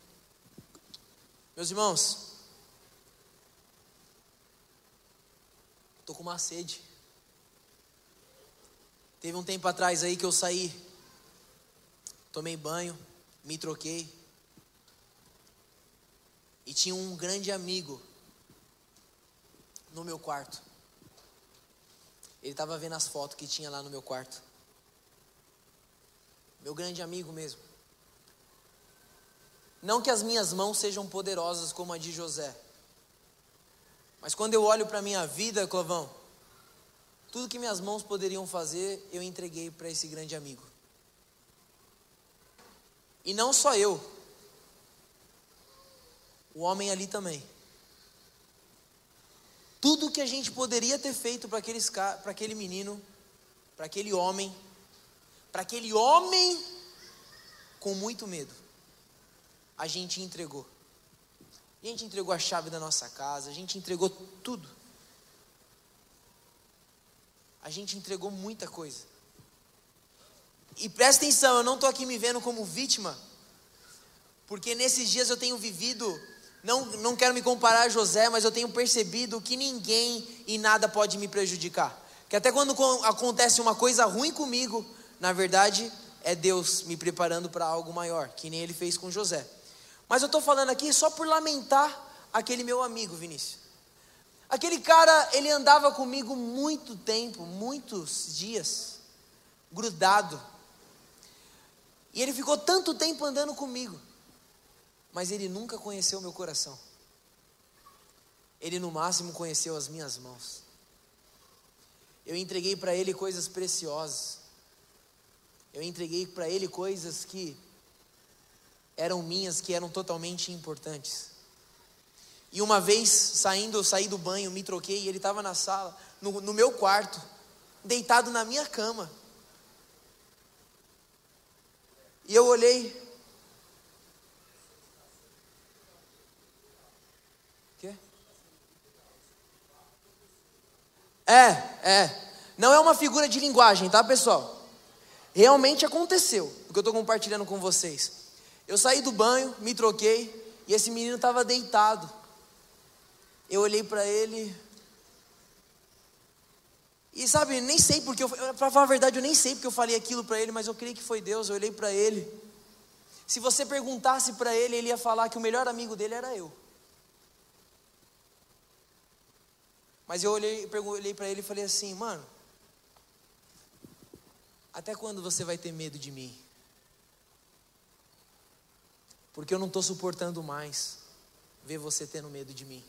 Meus irmãos, estou com uma sede. Teve um tempo atrás aí que eu saí, tomei banho, me troquei. E tinha um grande amigo no meu quarto. Ele estava vendo as fotos que tinha lá no meu quarto meu grande amigo mesmo. Não que as minhas mãos sejam poderosas como a de José, mas quando eu olho para a minha vida, Clovão, tudo que minhas mãos poderiam fazer, eu entreguei para esse grande amigo. E não só eu, o homem ali também. Tudo que a gente poderia ter feito para aquele menino, para aquele homem, para aquele homem com muito medo. A gente entregou. A gente entregou a chave da nossa casa, a gente entregou tudo. A gente entregou muita coisa. E presta atenção, eu não estou aqui me vendo como vítima, porque nesses dias eu tenho vivido, não, não quero me comparar a José, mas eu tenho percebido que ninguém e nada pode me prejudicar. Que até quando acontece uma coisa ruim comigo, na verdade, é Deus me preparando para algo maior, que nem ele fez com José. Mas eu estou falando aqui só por lamentar aquele meu amigo, Vinícius. Aquele cara, ele andava comigo muito tempo, muitos dias, grudado. E ele ficou tanto tempo andando comigo, mas ele nunca conheceu meu coração. Ele no máximo conheceu as minhas mãos. Eu entreguei para ele coisas preciosas. Eu entreguei para ele coisas que eram minhas, que eram totalmente importantes. E uma vez, saindo, eu saí do banho, me troquei, e ele estava na sala, no, no meu quarto, deitado na minha cama. E eu olhei. Quê? É, é. Não é uma figura de linguagem, tá, pessoal? Realmente aconteceu o que eu estou compartilhando com vocês. Eu saí do banho, me troquei e esse menino estava deitado. Eu olhei para ele. E sabe, nem sei porque, para falar a verdade, eu nem sei porque eu falei aquilo para ele, mas eu creio que foi Deus. Eu olhei para ele. Se você perguntasse para ele, ele ia falar que o melhor amigo dele era eu. Mas eu olhei, olhei para ele e falei assim, mano, até quando você vai ter medo de mim? Porque eu não estou suportando mais ver você tendo medo de mim.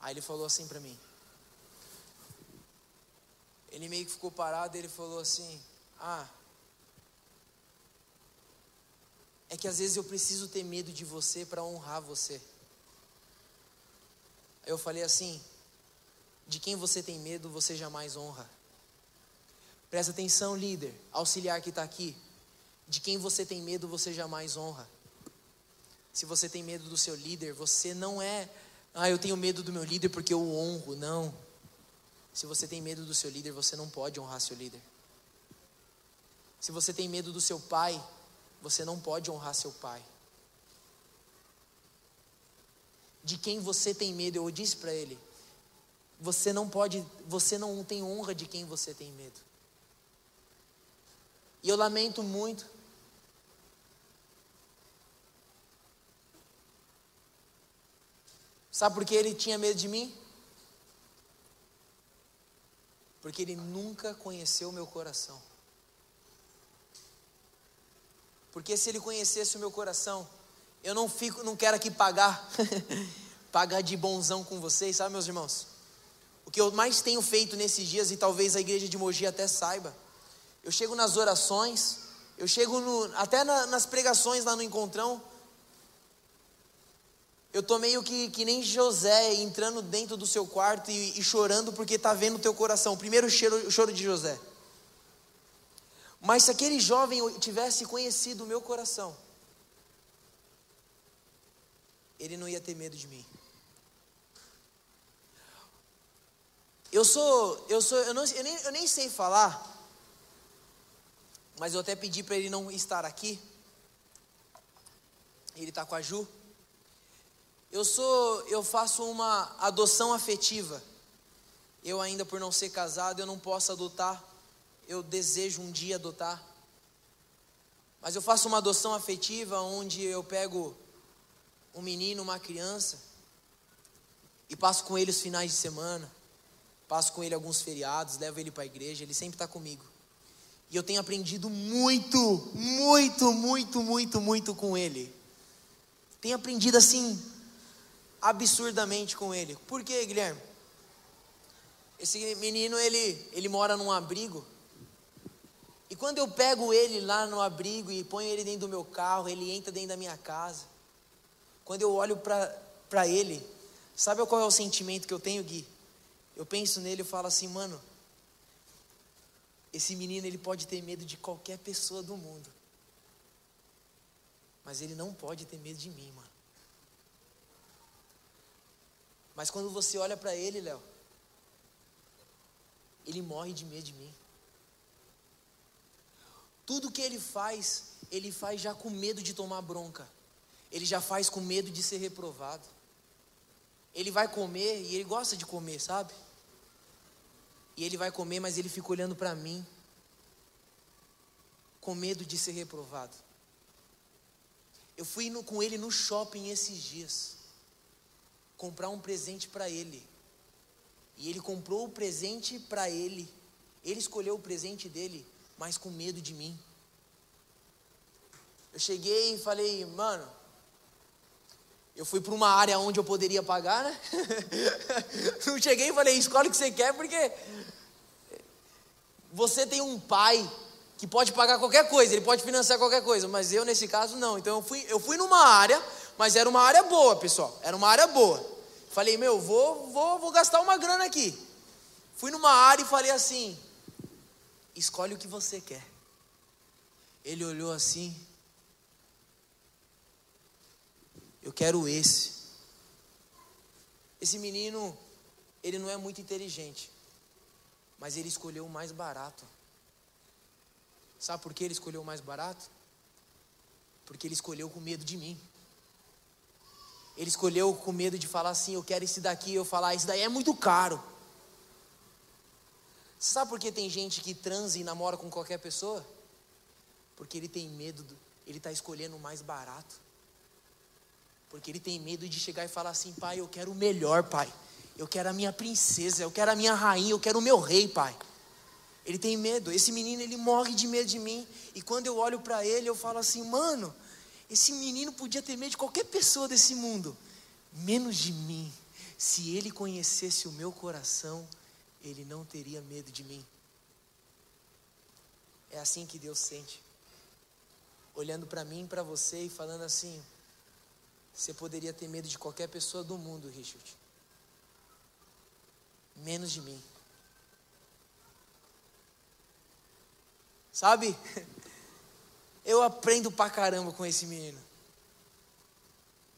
Aí ele falou assim para mim. Ele meio que ficou parado e ele falou assim: Ah, é que às vezes eu preciso ter medo de você para honrar você. Aí eu falei assim: De quem você tem medo, você jamais honra. Presta atenção, líder, auxiliar que está aqui. De quem você tem medo, você jamais honra. Se você tem medo do seu líder, você não é, ah, eu tenho medo do meu líder porque eu o honro. Não. Se você tem medo do seu líder, você não pode honrar seu líder. Se você tem medo do seu pai, você não pode honrar seu pai. De quem você tem medo, eu disse para ele, você não pode, você não tem honra de quem você tem medo. E eu lamento muito. Sabe por que ele tinha medo de mim? Porque ele nunca conheceu o meu coração. Porque se ele conhecesse o meu coração, eu não fico, não quero aqui pagar, [laughs] pagar de bonzão com vocês, sabe, meus irmãos? O que eu mais tenho feito nesses dias e talvez a igreja de Mogi até saiba, eu chego nas orações, eu chego no, até na, nas pregações lá no encontrão, eu tô meio que, que nem José entrando dentro do seu quarto e, e chorando porque tá vendo o teu coração. Primeiro cheiro, choro de José. Mas se aquele jovem tivesse conhecido o meu coração, ele não ia ter medo de mim. Eu sou, eu sou, eu, não, eu, nem, eu nem sei falar, mas eu até pedi para ele não estar aqui. Ele está com a Ju. Eu sou, eu faço uma adoção afetiva. Eu ainda por não ser casado, eu não posso adotar eu desejo um dia adotar. Mas eu faço uma adoção afetiva onde eu pego um menino, uma criança e passo com ele os finais de semana, passo com ele alguns feriados, levo ele para a igreja, ele sempre está comigo. E eu tenho aprendido muito, muito, muito, muito, muito com ele. Tenho aprendido assim, absurdamente com ele. Por quê, Guilherme? Esse menino, ele, ele mora num abrigo e quando eu pego ele lá no abrigo e ponho ele dentro do meu carro, ele entra dentro da minha casa. Quando eu olho para ele, sabe qual é o sentimento que eu tenho, Gui? Eu penso nele e falo assim, mano, esse menino ele pode ter medo de qualquer pessoa do mundo. Mas ele não pode ter medo de mim, mano. Mas quando você olha para ele, Léo, ele morre de medo de mim. Tudo que ele faz, ele faz já com medo de tomar bronca. Ele já faz com medo de ser reprovado. Ele vai comer e ele gosta de comer, sabe? E ele vai comer, mas ele fica olhando para mim, com medo de ser reprovado. Eu fui com ele no shopping esses dias, comprar um presente para ele. E ele comprou o presente para ele. Ele escolheu o presente dele mas com medo de mim. Eu cheguei e falei, mano, eu fui para uma área onde eu poderia pagar, né? [laughs] Não cheguei e falei, escolhe o que você quer, porque você tem um pai que pode pagar qualquer coisa, ele pode financiar qualquer coisa, mas eu nesse caso não. Então eu fui, eu fui numa área, mas era uma área boa, pessoal, era uma área boa. Falei, meu, vou, vou, vou gastar uma grana aqui. Fui numa área e falei assim: escolhe o que você quer. Ele olhou assim. Eu quero esse. Esse menino, ele não é muito inteligente, mas ele escolheu o mais barato. Sabe por que ele escolheu o mais barato? Porque ele escolheu com medo de mim. Ele escolheu com medo de falar assim: eu quero esse daqui. Eu falar, esse daí é muito caro. Sabe por que tem gente que transa e namora com qualquer pessoa? Porque ele tem medo, do, ele está escolhendo o mais barato. Porque ele tem medo de chegar e falar assim: pai, eu quero o melhor, pai. Eu quero a minha princesa, eu quero a minha rainha, eu quero o meu rei, pai. Ele tem medo. Esse menino, ele morre de medo de mim. E quando eu olho para ele, eu falo assim: mano, esse menino podia ter medo de qualquer pessoa desse mundo, menos de mim. Se ele conhecesse o meu coração, ele não teria medo de mim. É assim que Deus sente. Olhando para mim e para você e falando assim: você poderia ter medo de qualquer pessoa do mundo, Richard, menos de mim. Sabe? [laughs] Eu aprendo pra caramba com esse menino.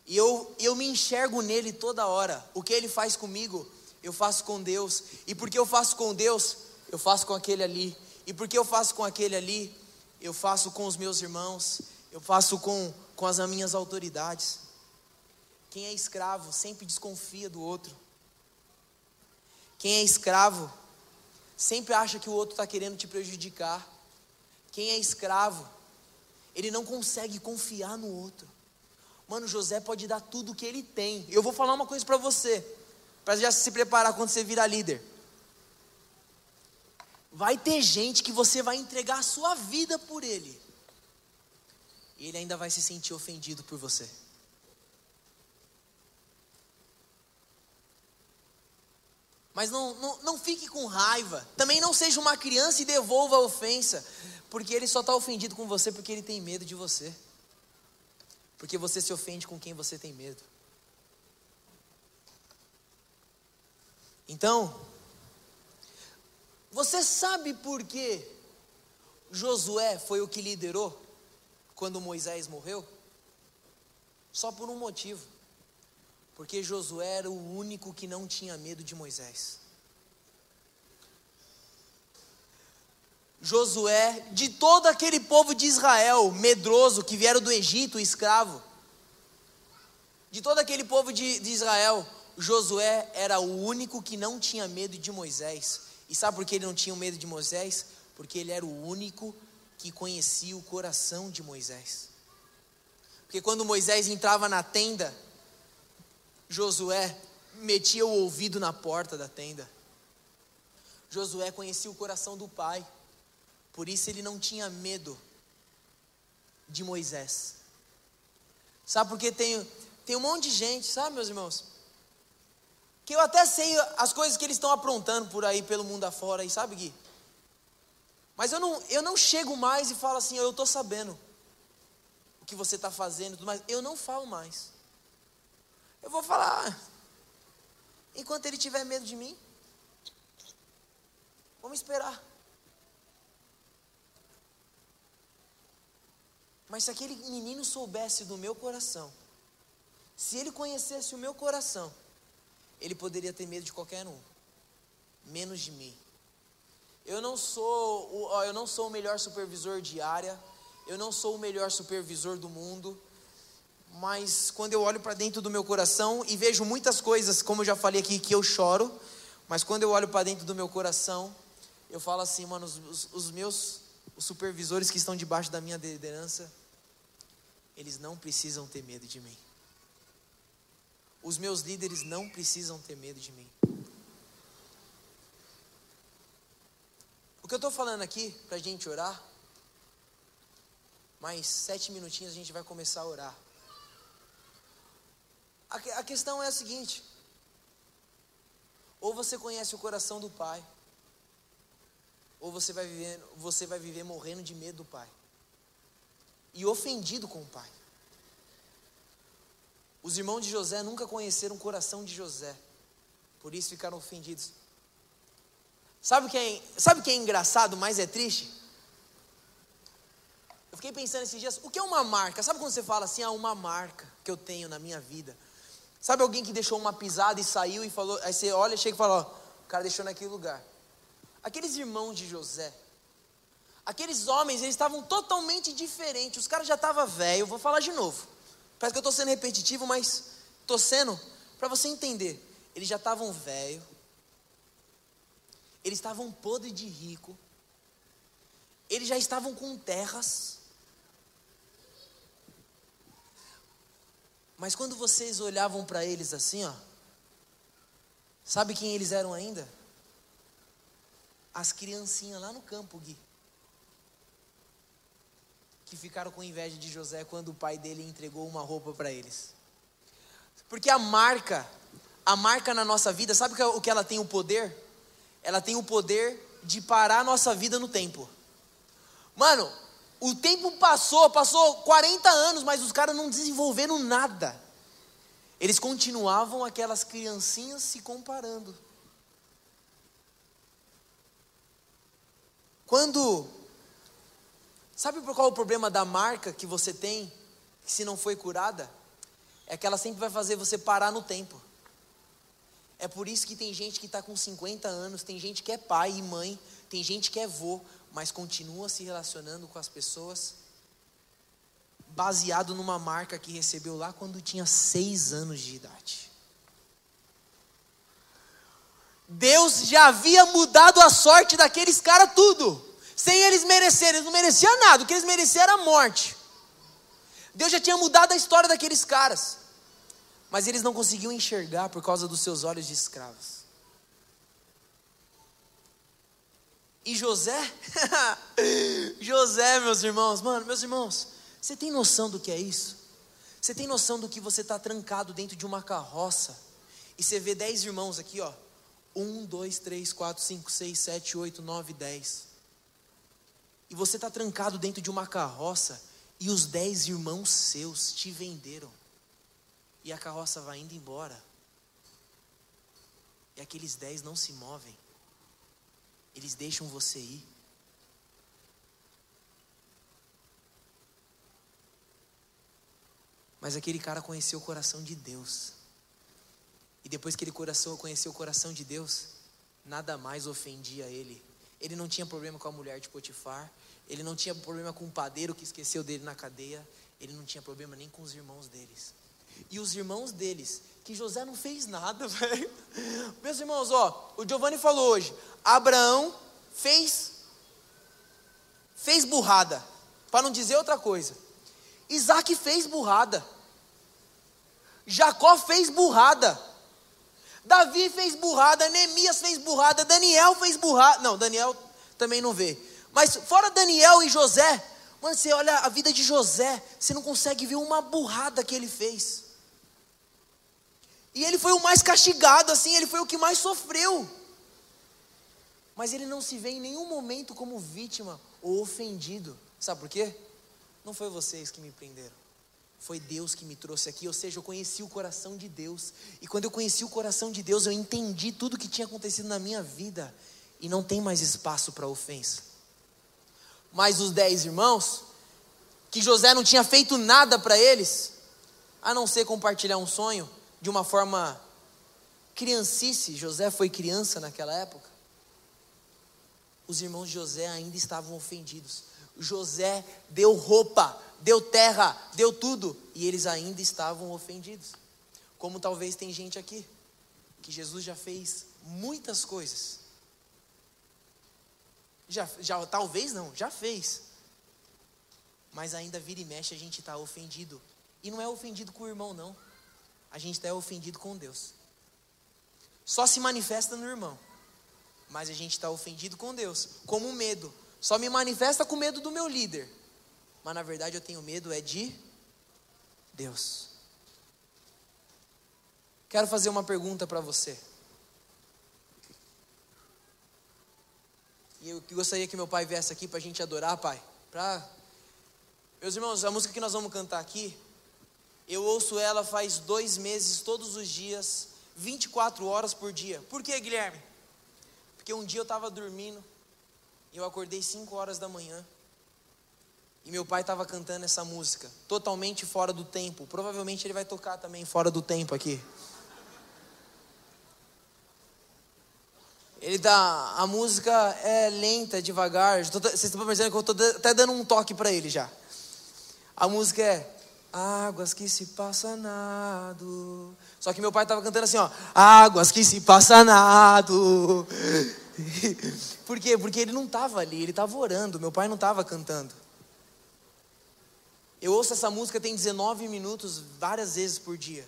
E eu, eu me enxergo nele toda hora. O que ele faz comigo eu faço com Deus. E porque eu faço com Deus, eu faço com aquele ali. E porque eu faço com aquele ali, eu faço com os meus irmãos, eu faço com, com as minhas autoridades. Quem é escravo sempre desconfia do outro. Quem é escravo sempre acha que o outro está querendo te prejudicar. Quem é escravo, ele não consegue confiar no outro. Mano, José pode dar tudo o que ele tem. Eu vou falar uma coisa para você, para já se preparar quando você virar líder. Vai ter gente que você vai entregar a sua vida por ele. E ele ainda vai se sentir ofendido por você. Mas não, não, não fique com raiva. Também não seja uma criança e devolva a ofensa. Porque ele só está ofendido com você porque ele tem medo de você. Porque você se ofende com quem você tem medo. Então, você sabe por que Josué foi o que liderou quando Moisés morreu? Só por um motivo. Porque Josué era o único que não tinha medo de Moisés. Josué, de todo aquele povo de Israel, medroso, que vieram do Egito, escravo, de todo aquele povo de, de Israel, Josué era o único que não tinha medo de Moisés. E sabe por que ele não tinha medo de Moisés? Porque ele era o único que conhecia o coração de Moisés. Porque quando Moisés entrava na tenda, Josué metia o ouvido na porta da tenda. Josué conhecia o coração do pai, por isso ele não tinha medo de Moisés. Sabe por que tem, tem um monte de gente, sabe, meus irmãos? Que eu até sei as coisas que eles estão aprontando por aí pelo mundo afora, e sabe, Gui? Mas eu não, eu não chego mais e falo assim, eu estou sabendo o que você está fazendo, mas eu não falo mais. Eu vou falar, enquanto ele tiver medo de mim, vamos esperar. Mas se aquele menino soubesse do meu coração, se ele conhecesse o meu coração, ele poderia ter medo de qualquer um, menos de mim. Eu não sou, eu não sou o melhor supervisor de área, eu não sou o melhor supervisor do mundo, mas quando eu olho para dentro do meu coração e vejo muitas coisas, como eu já falei aqui, que eu choro, mas quando eu olho para dentro do meu coração, eu falo assim, mano, os, os meus os supervisores que estão debaixo da minha liderança, eles não precisam ter medo de mim. Os meus líderes não precisam ter medo de mim. O que eu estou falando aqui, para a gente orar, mais sete minutinhos a gente vai começar a orar. A, a questão é a seguinte: ou você conhece o coração do Pai, ou você vai viver, você vai viver morrendo de medo do Pai e ofendido com o Pai. Os irmãos de José nunca conheceram o coração de José, por isso ficaram ofendidos. Sabe quem, sabe quem é engraçado, mas é triste? Eu fiquei pensando esses dias, o que é uma marca? Sabe quando você fala assim, ah, uma marca que eu tenho na minha vida? Sabe alguém que deixou uma pisada e saiu e falou, aí você olha, chega e fala, ó, o cara deixou naquele lugar. Aqueles irmãos de José, aqueles homens, eles estavam totalmente diferentes. Os caras já estavam velhos, vou falar de novo. Parece que eu estou sendo repetitivo, mas estou sendo para você entender. Eles já estavam velhos, eles estavam podres de rico, eles já estavam com terras, Mas quando vocês olhavam para eles assim, ó, sabe quem eles eram ainda? As criancinhas lá no campo, Gui. Que ficaram com inveja de José quando o pai dele entregou uma roupa para eles. Porque a marca, a marca na nossa vida, sabe o que ela tem o poder? Ela tem o poder de parar a nossa vida no tempo. Mano, o tempo passou, passou 40 anos, mas os caras não desenvolveram nada. Eles continuavam aquelas criancinhas se comparando. Quando. Sabe qual é o problema da marca que você tem, que se não foi curada? É que ela sempre vai fazer você parar no tempo. É por isso que tem gente que está com 50 anos, tem gente que é pai e mãe, tem gente que é vô, mas continua se relacionando com as pessoas baseado numa marca que recebeu lá quando tinha seis anos de idade. Deus já havia mudado a sorte daqueles caras tudo, sem eles merecerem, eles não mereciam nada, o que eles mereciam era a morte. Deus já tinha mudado a história daqueles caras, mas eles não conseguiam enxergar por causa dos seus olhos de escravos. E José, [laughs] José, meus irmãos, mano, meus irmãos, você tem noção do que é isso? Você tem noção do que você está trancado dentro de uma carroça e você vê dez irmãos aqui, ó. Um, dois, três, quatro, cinco, seis, sete, oito, nove, dez. E você está trancado dentro de uma carroça e os dez irmãos seus te venderam. E a carroça vai indo embora. E aqueles dez não se movem. Eles deixam você ir. Mas aquele cara conheceu o coração de Deus. E depois que ele coração, conheceu o coração de Deus, nada mais ofendia ele. Ele não tinha problema com a mulher de Potifar, ele não tinha problema com o padeiro que esqueceu dele na cadeia, ele não tinha problema nem com os irmãos deles. E os irmãos deles, que José não fez nada, [laughs] velho. Meus irmãos, ó, o Giovanni falou hoje, Abraão fez fez burrada, para não dizer outra coisa. Isaac fez burrada. Jacó fez burrada. Davi fez burrada, Neemias fez burrada, Daniel fez burrada. Não, Daniel também não vê. Mas fora Daniel e José, mano, você olha a vida de José, você não consegue ver uma burrada que ele fez. E ele foi o mais castigado, assim, ele foi o que mais sofreu. Mas ele não se vê em nenhum momento como vítima ou ofendido. Sabe por quê? Não foi vocês que me prenderam. Foi Deus que me trouxe aqui, ou seja, eu conheci o coração de Deus. E quando eu conheci o coração de Deus, eu entendi tudo o que tinha acontecido na minha vida. E não tem mais espaço para ofensa. Mas os dez irmãos, que José não tinha feito nada para eles, a não ser compartilhar um sonho de uma forma criancice. José foi criança naquela época. Os irmãos de José ainda estavam ofendidos. José deu roupa, deu terra, deu tudo, e eles ainda estavam ofendidos. Como talvez tem gente aqui, que Jesus já fez muitas coisas. Já, já talvez não, já fez. Mas ainda vira e mexe a gente está ofendido. E não é ofendido com o irmão, não. A gente está ofendido com Deus. Só se manifesta no irmão. Mas a gente está ofendido com Deus, como medo. Só me manifesta com medo do meu líder. Mas na verdade eu tenho medo é de Deus. Quero fazer uma pergunta para você. E eu gostaria que meu pai viesse aqui para a gente adorar, pai. Pra... Meus irmãos, a música que nós vamos cantar aqui, eu ouço ela faz dois meses, todos os dias, 24 horas por dia. Por que, Guilherme? Porque um dia eu estava dormindo, eu acordei 5 horas da manhã. E meu pai estava cantando essa música, totalmente fora do tempo. Provavelmente ele vai tocar também fora do tempo aqui. Ele dá, a música é lenta, devagar. Vocês estão percebendo que eu estou até dando um toque para ele já. A música é Águas que se passa nado. Só que meu pai estava cantando assim, ó. Águas que se passa nado. [laughs] Por quê? Porque ele não estava ali, ele estava orando, meu pai não estava cantando. Eu ouço essa música tem 19 minutos várias vezes por dia.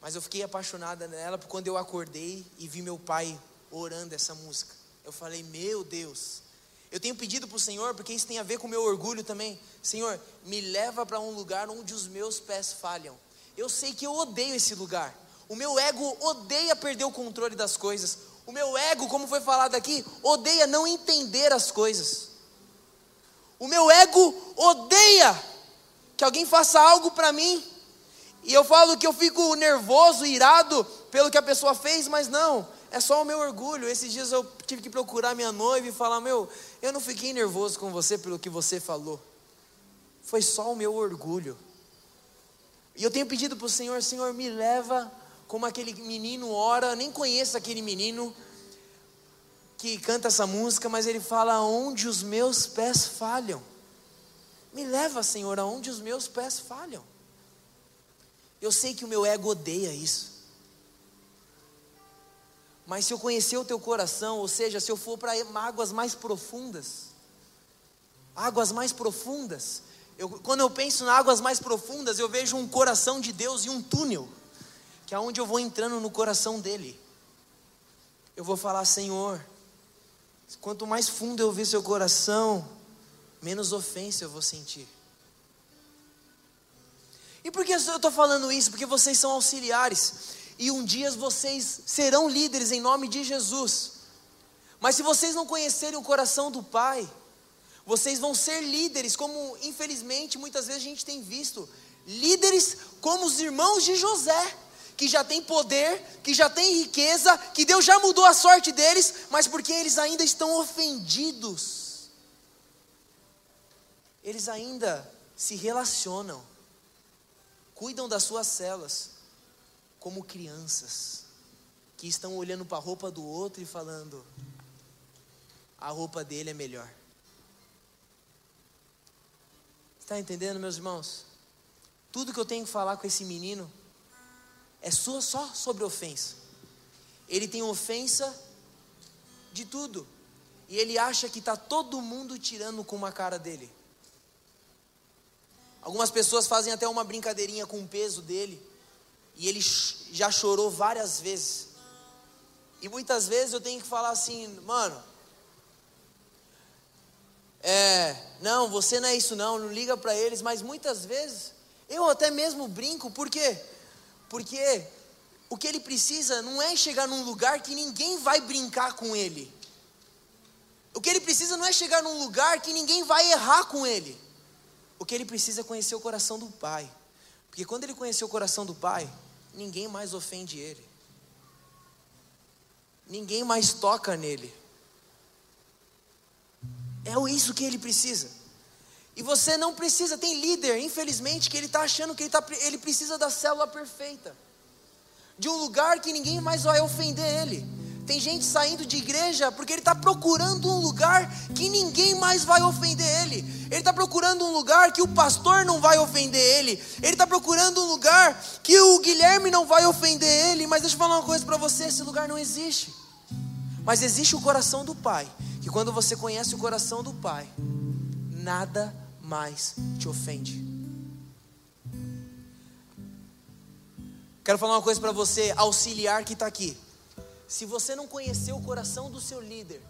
Mas eu fiquei apaixonada nela quando eu acordei e vi meu pai orando essa música. Eu falei, meu Deus. Eu tenho pedido para o Senhor, porque isso tem a ver com o meu orgulho também. Senhor, me leva para um lugar onde os meus pés falham. Eu sei que eu odeio esse lugar. O meu ego odeia perder o controle das coisas. O meu ego, como foi falado aqui, odeia não entender as coisas. O meu ego odeia que alguém faça algo para mim. E eu falo que eu fico nervoso, irado pelo que a pessoa fez, mas não, é só o meu orgulho. Esses dias eu tive que procurar minha noiva e falar: Meu, eu não fiquei nervoso com você pelo que você falou. Foi só o meu orgulho. E eu tenho pedido para o Senhor: Senhor, me leva como aquele menino ora, nem conheço aquele menino que canta essa música, mas ele fala onde os meus pés falham. Me leva, Senhor, aonde os meus pés falham. Eu sei que o meu ego odeia isso. Mas se eu conhecer o teu coração, ou seja, se eu for para águas mais profundas, águas mais profundas, eu, quando eu penso em águas mais profundas, eu vejo um coração de Deus e um túnel, que é onde eu vou entrando no coração dele. Eu vou falar, Senhor, quanto mais fundo eu ver seu coração, menos ofensa eu vou sentir. E por que eu estou falando isso? Porque vocês são auxiliares e um dia vocês serão líderes em nome de Jesus. Mas se vocês não conhecerem o coração do Pai, vocês vão ser líderes, como infelizmente muitas vezes a gente tem visto, líderes como os irmãos de José, que já tem poder, que já tem riqueza, que Deus já mudou a sorte deles, mas porque eles ainda estão ofendidos, eles ainda se relacionam, cuidam das suas celas, como crianças que estão olhando para a roupa do outro e falando: a roupa dele é melhor. Está entendendo, meus irmãos? Tudo que eu tenho que falar com esse menino é só, só sobre ofensa. Ele tem ofensa de tudo. E ele acha que está todo mundo tirando com uma cara dele. Algumas pessoas fazem até uma brincadeirinha com o peso dele. E ele já chorou várias vezes. E muitas vezes eu tenho que falar assim, mano. É, não, você não é isso não, não liga para eles, mas muitas vezes eu até mesmo brinco, por quê? Porque o que ele precisa não é chegar num lugar que ninguém vai brincar com ele. O que ele precisa não é chegar num lugar que ninguém vai errar com ele. O que ele precisa é conhecer o coração do Pai. Porque quando ele conhecer o coração do Pai, ninguém mais ofende ele, ninguém mais toca nele. É isso que ele precisa. E você não precisa, tem líder, infelizmente, que ele está achando que ele, tá, ele precisa da célula perfeita, de um lugar que ninguém mais vai ofender ele. Tem gente saindo de igreja porque ele está procurando um lugar que ninguém mais vai ofender ele. Ele está procurando um lugar que o pastor não vai ofender ele. Ele está procurando um lugar que o Guilherme não vai ofender ele. Mas deixa eu falar uma coisa para você: esse lugar não existe. Mas existe o coração do Pai. Que quando você conhece o coração do Pai, nada mais te ofende. Quero falar uma coisa para você, auxiliar que está aqui. Se você não conhecer o coração do seu líder,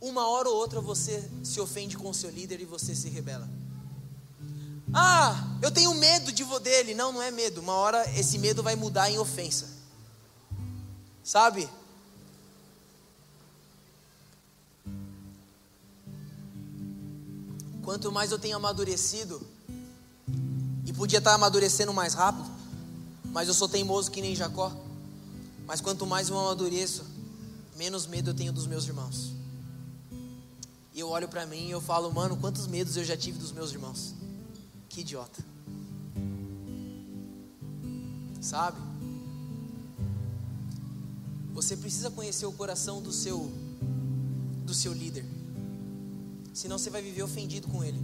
uma hora ou outra você se ofende com o seu líder e você se rebela. Ah, eu tenho medo de dele. Não, não é medo. Uma hora esse medo vai mudar em ofensa. Sabe? Quanto mais eu tenho amadurecido, e podia estar amadurecendo mais rápido, mas eu sou teimoso que nem Jacó. Mas quanto mais eu amadureço, menos medo eu tenho dos meus irmãos. E eu olho para mim e eu falo, mano, quantos medos eu já tive dos meus irmãos. Que idiota. Sabe? Você precisa conhecer o coração do seu do seu líder. Senão você vai viver ofendido com ele.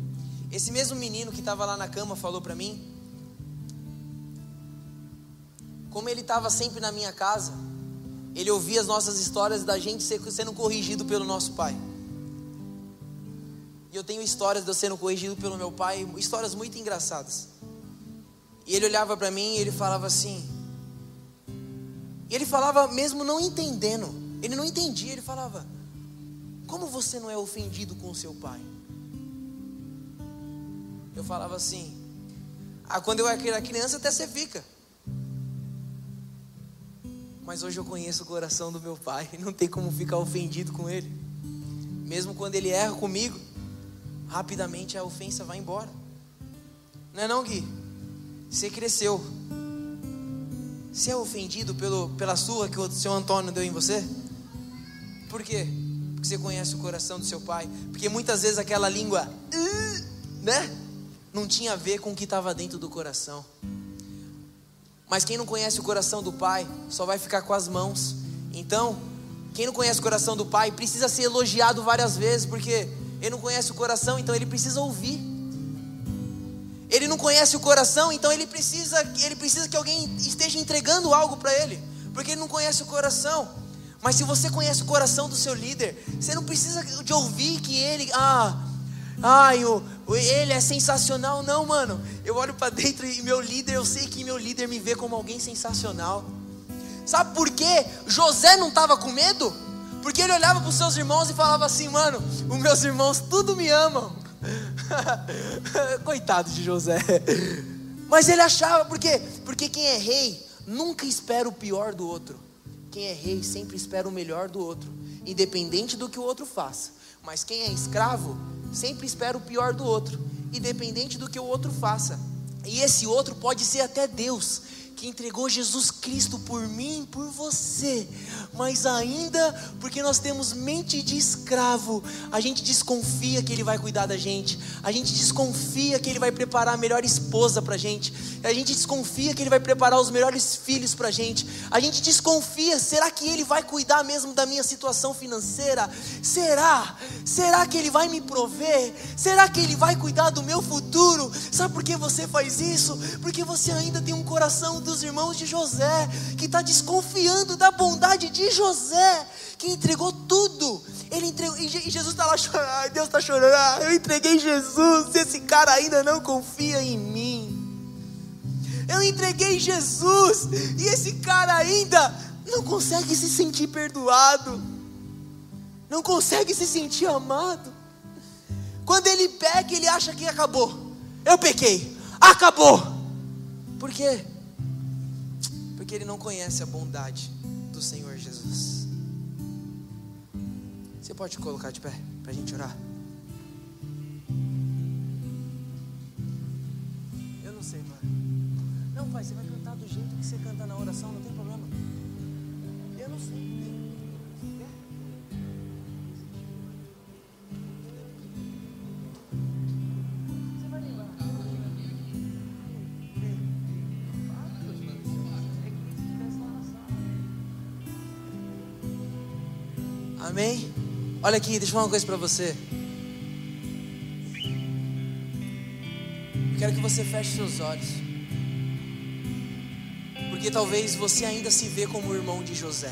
Esse mesmo menino que estava lá na cama falou para mim como ele estava sempre na minha casa, ele ouvia as nossas histórias da gente sendo corrigido pelo nosso pai. E eu tenho histórias de eu sendo corrigido pelo meu pai, histórias muito engraçadas. E ele olhava para mim e ele falava assim. E ele falava mesmo não entendendo. Ele não entendia, ele falava: Como você não é ofendido com o seu pai? Eu falava assim: Ah, quando eu era criança até você fica. Mas hoje eu conheço o coração do meu pai, [laughs] não tem como ficar ofendido com ele. Mesmo quando ele erra comigo, rapidamente a ofensa vai embora. Não é não, Gui? Você cresceu. Você é ofendido pelo, pela surra que o seu Antônio deu em você? Por quê? Porque você conhece o coração do seu pai. Porque muitas vezes aquela língua, né? Não tinha a ver com o que estava dentro do coração. Mas quem não conhece o coração do Pai só vai ficar com as mãos. Então, quem não conhece o coração do Pai precisa ser elogiado várias vezes, porque ele não conhece o coração, então ele precisa ouvir. Ele não conhece o coração, então ele precisa, ele precisa que alguém esteja entregando algo para ele, porque ele não conhece o coração. Mas se você conhece o coração do seu líder, você não precisa de ouvir que ele, ah, ai, o, ele é sensacional, não, mano. Eu olho para dentro e meu líder, eu sei que meu líder me vê como alguém sensacional. Sabe por quê? José não estava com medo? Porque ele olhava para os seus irmãos e falava assim, mano, os meus irmãos tudo me amam. [laughs] Coitado de José. Mas ele achava, por quê? Porque quem é rei nunca espera o pior do outro. Quem é rei sempre espera o melhor do outro, independente do que o outro faça. Mas quem é escravo sempre espera o pior do outro, independente do que o outro faça. E esse outro pode ser até Deus que entregou Jesus Cristo por mim, por você, mas ainda porque nós temos mente de escravo, a gente desconfia que Ele vai cuidar da gente, a gente desconfia que Ele vai preparar a melhor esposa para gente, a gente desconfia que Ele vai preparar os melhores filhos para gente, a gente desconfia, será que Ele vai cuidar mesmo da minha situação financeira? Será? Será que Ele vai me prover? Será que Ele vai cuidar do meu futuro? Sabe por que você faz isso? Porque você ainda tem um coração do dos irmãos de José, que está desconfiando da bondade de José, que entregou tudo. Ele entregou, e Jesus está lá chorando, Deus está chorando, ah, eu entreguei Jesus, esse cara ainda não confia em mim. Eu entreguei Jesus, e esse cara ainda não consegue se sentir perdoado, não consegue se sentir amado. Quando ele peca, ele acha que acabou. Eu pequei, acabou. Por quê? Porque ele não conhece a bondade do Senhor Jesus. Você pode colocar de pé para a gente orar? Eu não sei, pai. Não, pai, você vai cantar do jeito que você canta na oração, não tem problema. Eu não sei. Amém? Olha aqui, deixa eu falar uma coisa para você. Eu quero que você feche seus olhos. Porque talvez você ainda se vê como o irmão de José.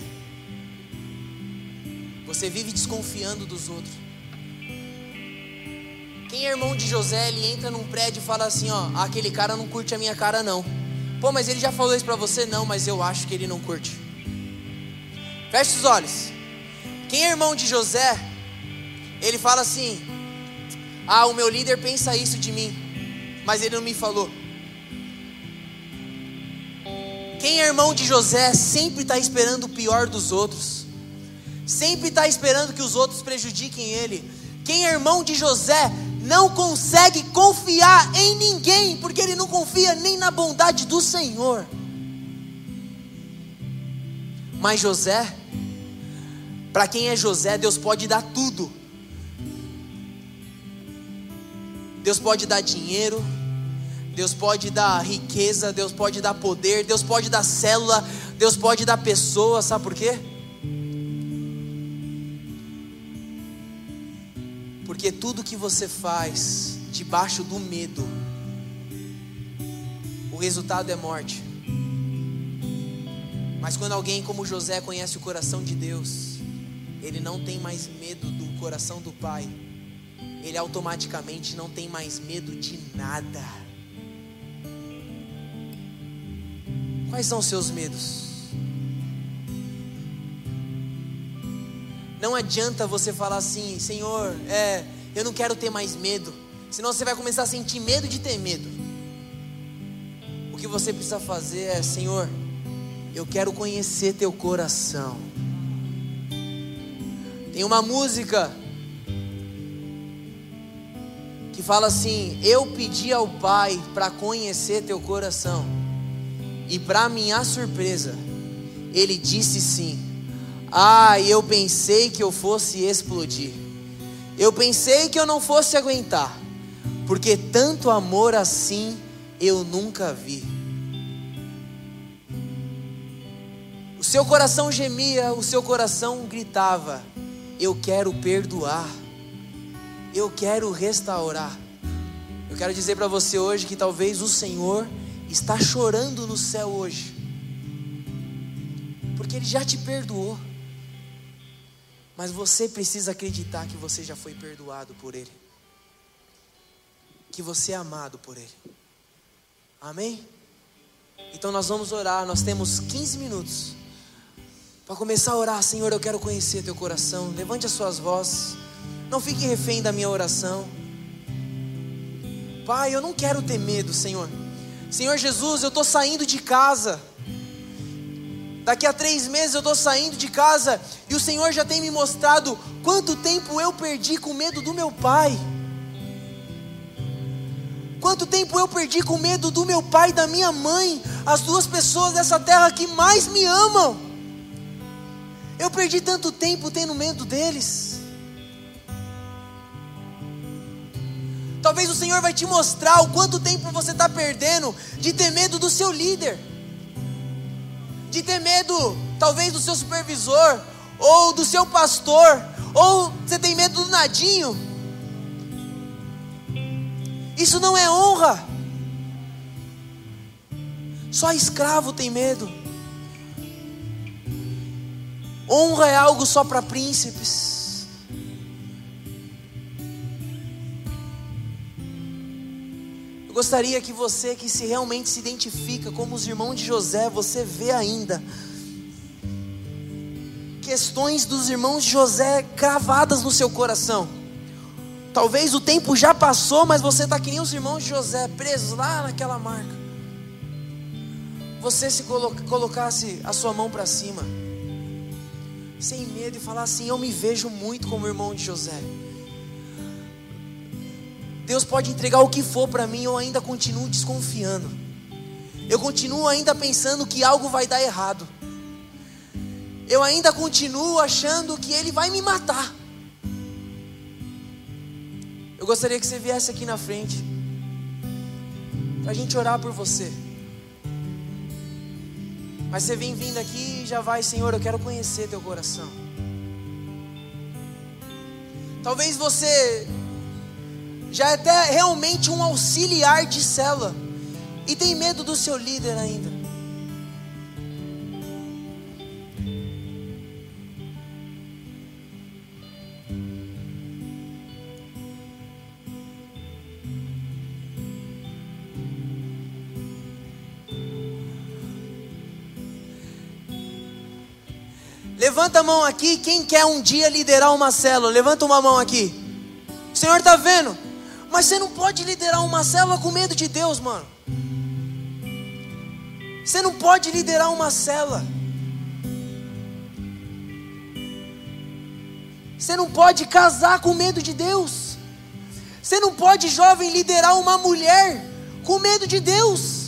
Você vive desconfiando dos outros. Quem é irmão de José, ele entra num prédio e fala assim, ó, aquele cara não curte a minha cara não. Pô, mas ele já falou isso para você? Não, mas eu acho que ele não curte. Feche os olhos. Quem é irmão de José, ele fala assim: Ah, o meu líder pensa isso de mim, mas ele não me falou. Quem é irmão de José sempre está esperando o pior dos outros, sempre está esperando que os outros prejudiquem ele. Quem é irmão de José não consegue confiar em ninguém, porque ele não confia nem na bondade do Senhor. Mas José, para quem é José, Deus pode dar tudo. Deus pode dar dinheiro, Deus pode dar riqueza, Deus pode dar poder, Deus pode dar célula, Deus pode dar pessoa, sabe por quê? Porque tudo que você faz debaixo do medo, o resultado é morte. Mas quando alguém como José conhece o coração de Deus, ele não tem mais medo do coração do Pai, ele automaticamente não tem mais medo de nada. Quais são os seus medos? Não adianta você falar assim, Senhor, é, eu não quero ter mais medo, senão você vai começar a sentir medo de ter medo. O que você precisa fazer é, Senhor, eu quero conhecer teu coração. Tem uma música que fala assim: Eu pedi ao Pai para conhecer teu coração, e para minha surpresa, Ele disse sim. Ah, eu pensei que eu fosse explodir, eu pensei que eu não fosse aguentar, porque tanto amor assim eu nunca vi. O seu coração gemia, o seu coração gritava eu quero perdoar, eu quero restaurar. Eu quero dizer para você hoje que talvez o Senhor está chorando no céu hoje, porque Ele já te perdoou, mas você precisa acreditar que você já foi perdoado por Ele, que você é amado por Ele. Amém? Então nós vamos orar, nós temos 15 minutos para começar a orar. Senhor, eu quero conhecer teu coração. Levante as suas vozes, não fique refém da minha oração. Pai, eu não quero ter medo, Senhor. Senhor Jesus, eu estou saindo de casa. Daqui a três meses eu estou saindo de casa e o Senhor já tem me mostrado quanto tempo eu perdi com medo do meu pai. Quanto tempo eu perdi com medo do meu pai e da minha mãe, as duas pessoas dessa terra que mais me amam. Eu perdi tanto tempo tendo medo deles. Talvez o Senhor vai te mostrar o quanto tempo você está perdendo de ter medo do seu líder, de ter medo, talvez, do seu supervisor, ou do seu pastor, ou você tem medo do nadinho. Isso não é honra. Só escravo tem medo. Honra é algo só para príncipes. Eu gostaria que você que se realmente se identifica como os irmãos de José, você vê ainda questões dos irmãos de José cravadas no seu coração. Talvez o tempo já passou, mas você está que nem os irmãos de José, presos lá naquela marca. Você se colocasse a sua mão para cima, sem medo, e falar assim: Eu me vejo muito como irmão de José. Deus pode entregar o que for para mim, eu ainda continuo desconfiando. Eu continuo ainda pensando que algo vai dar errado. Eu ainda continuo achando que Ele vai me matar. Eu gostaria que você viesse aqui na frente, para a gente orar por você. Mas você vem vindo aqui e já vai, Senhor, eu quero conhecer teu coração. Talvez você já é até realmente um auxiliar de cela e tem medo do seu líder ainda. Levanta a mão aqui, quem quer um dia liderar uma célula? Levanta uma mão aqui. O Senhor está vendo? Mas você não pode liderar uma célula com medo de Deus, mano. Você não pode liderar uma célula. Você não pode casar com medo de Deus. Você não pode, jovem, liderar uma mulher com medo de Deus.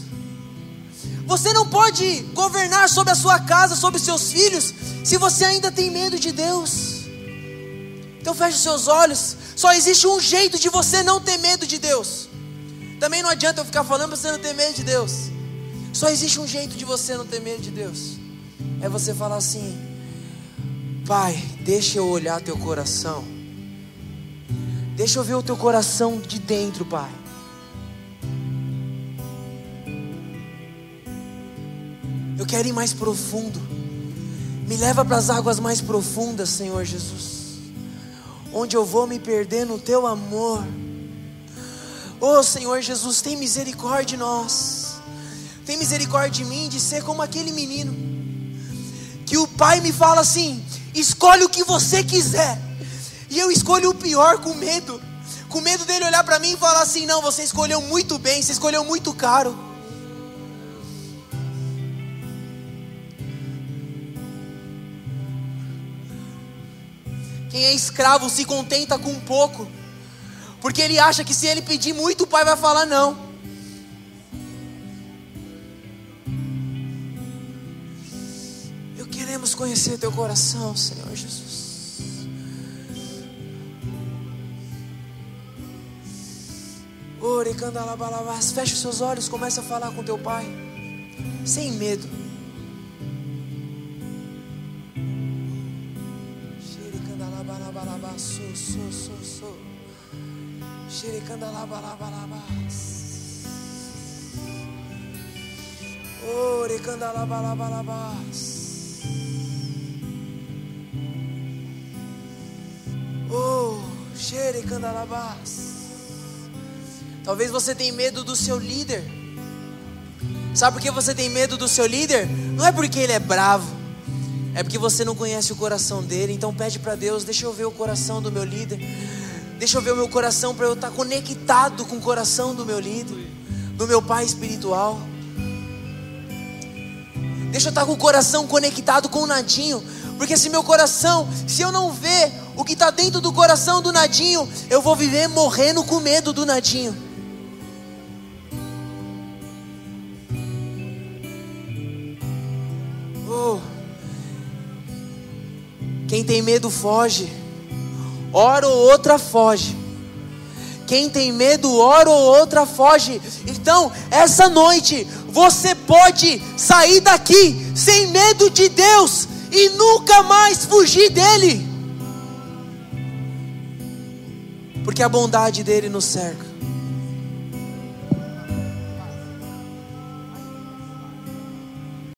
Você não pode governar sobre a sua casa, sobre seus filhos, se você ainda tem medo de Deus, então feche os seus olhos. Só existe um jeito de você não ter medo de Deus. Também não adianta eu ficar falando para você não ter medo de Deus. Só existe um jeito de você não ter medo de Deus. É você falar assim: Pai, deixa eu olhar teu coração. Deixa eu ver o teu coração de dentro, Pai. Eu quero ir mais profundo. Me leva para as águas mais profundas, Senhor Jesus, onde eu vou me perder no teu amor. Oh Senhor Jesus, tem misericórdia de nós, tem misericórdia de mim de ser como aquele menino, que o pai me fala assim: escolhe o que você quiser, e eu escolho o pior com medo, com medo dele olhar para mim e falar assim: não, você escolheu muito bem, você escolheu muito caro. Quem é escravo se contenta com pouco, porque ele acha que se ele pedir muito, o pai vai falar não. Eu queremos conhecer teu coração, Senhor Jesus. Ore, candalabalabás. Feche os seus olhos, comece a falar com teu pai, sem medo. Xerecandalabalabas. Orecandalabalabas. Oh, xerecandalabas. Talvez você tenha medo do seu líder. Sabe por que você tem medo do seu líder? Não é porque ele é bravo, é porque você não conhece o coração dele. Então pede para Deus: deixa eu ver o coração do meu líder. Deixa eu ver o meu coração para eu estar conectado com o coração do meu líder, do meu pai espiritual. Deixa eu estar com o coração conectado com o Nadinho, porque se meu coração, se eu não ver o que está dentro do coração do Nadinho, eu vou viver morrendo com medo do Nadinho. Quem tem medo foge, hora ou outra foge. Quem tem medo, hora ou outra foge. Então, essa noite, você pode sair daqui sem medo de Deus e nunca mais fugir dele porque a bondade dele nos cerca.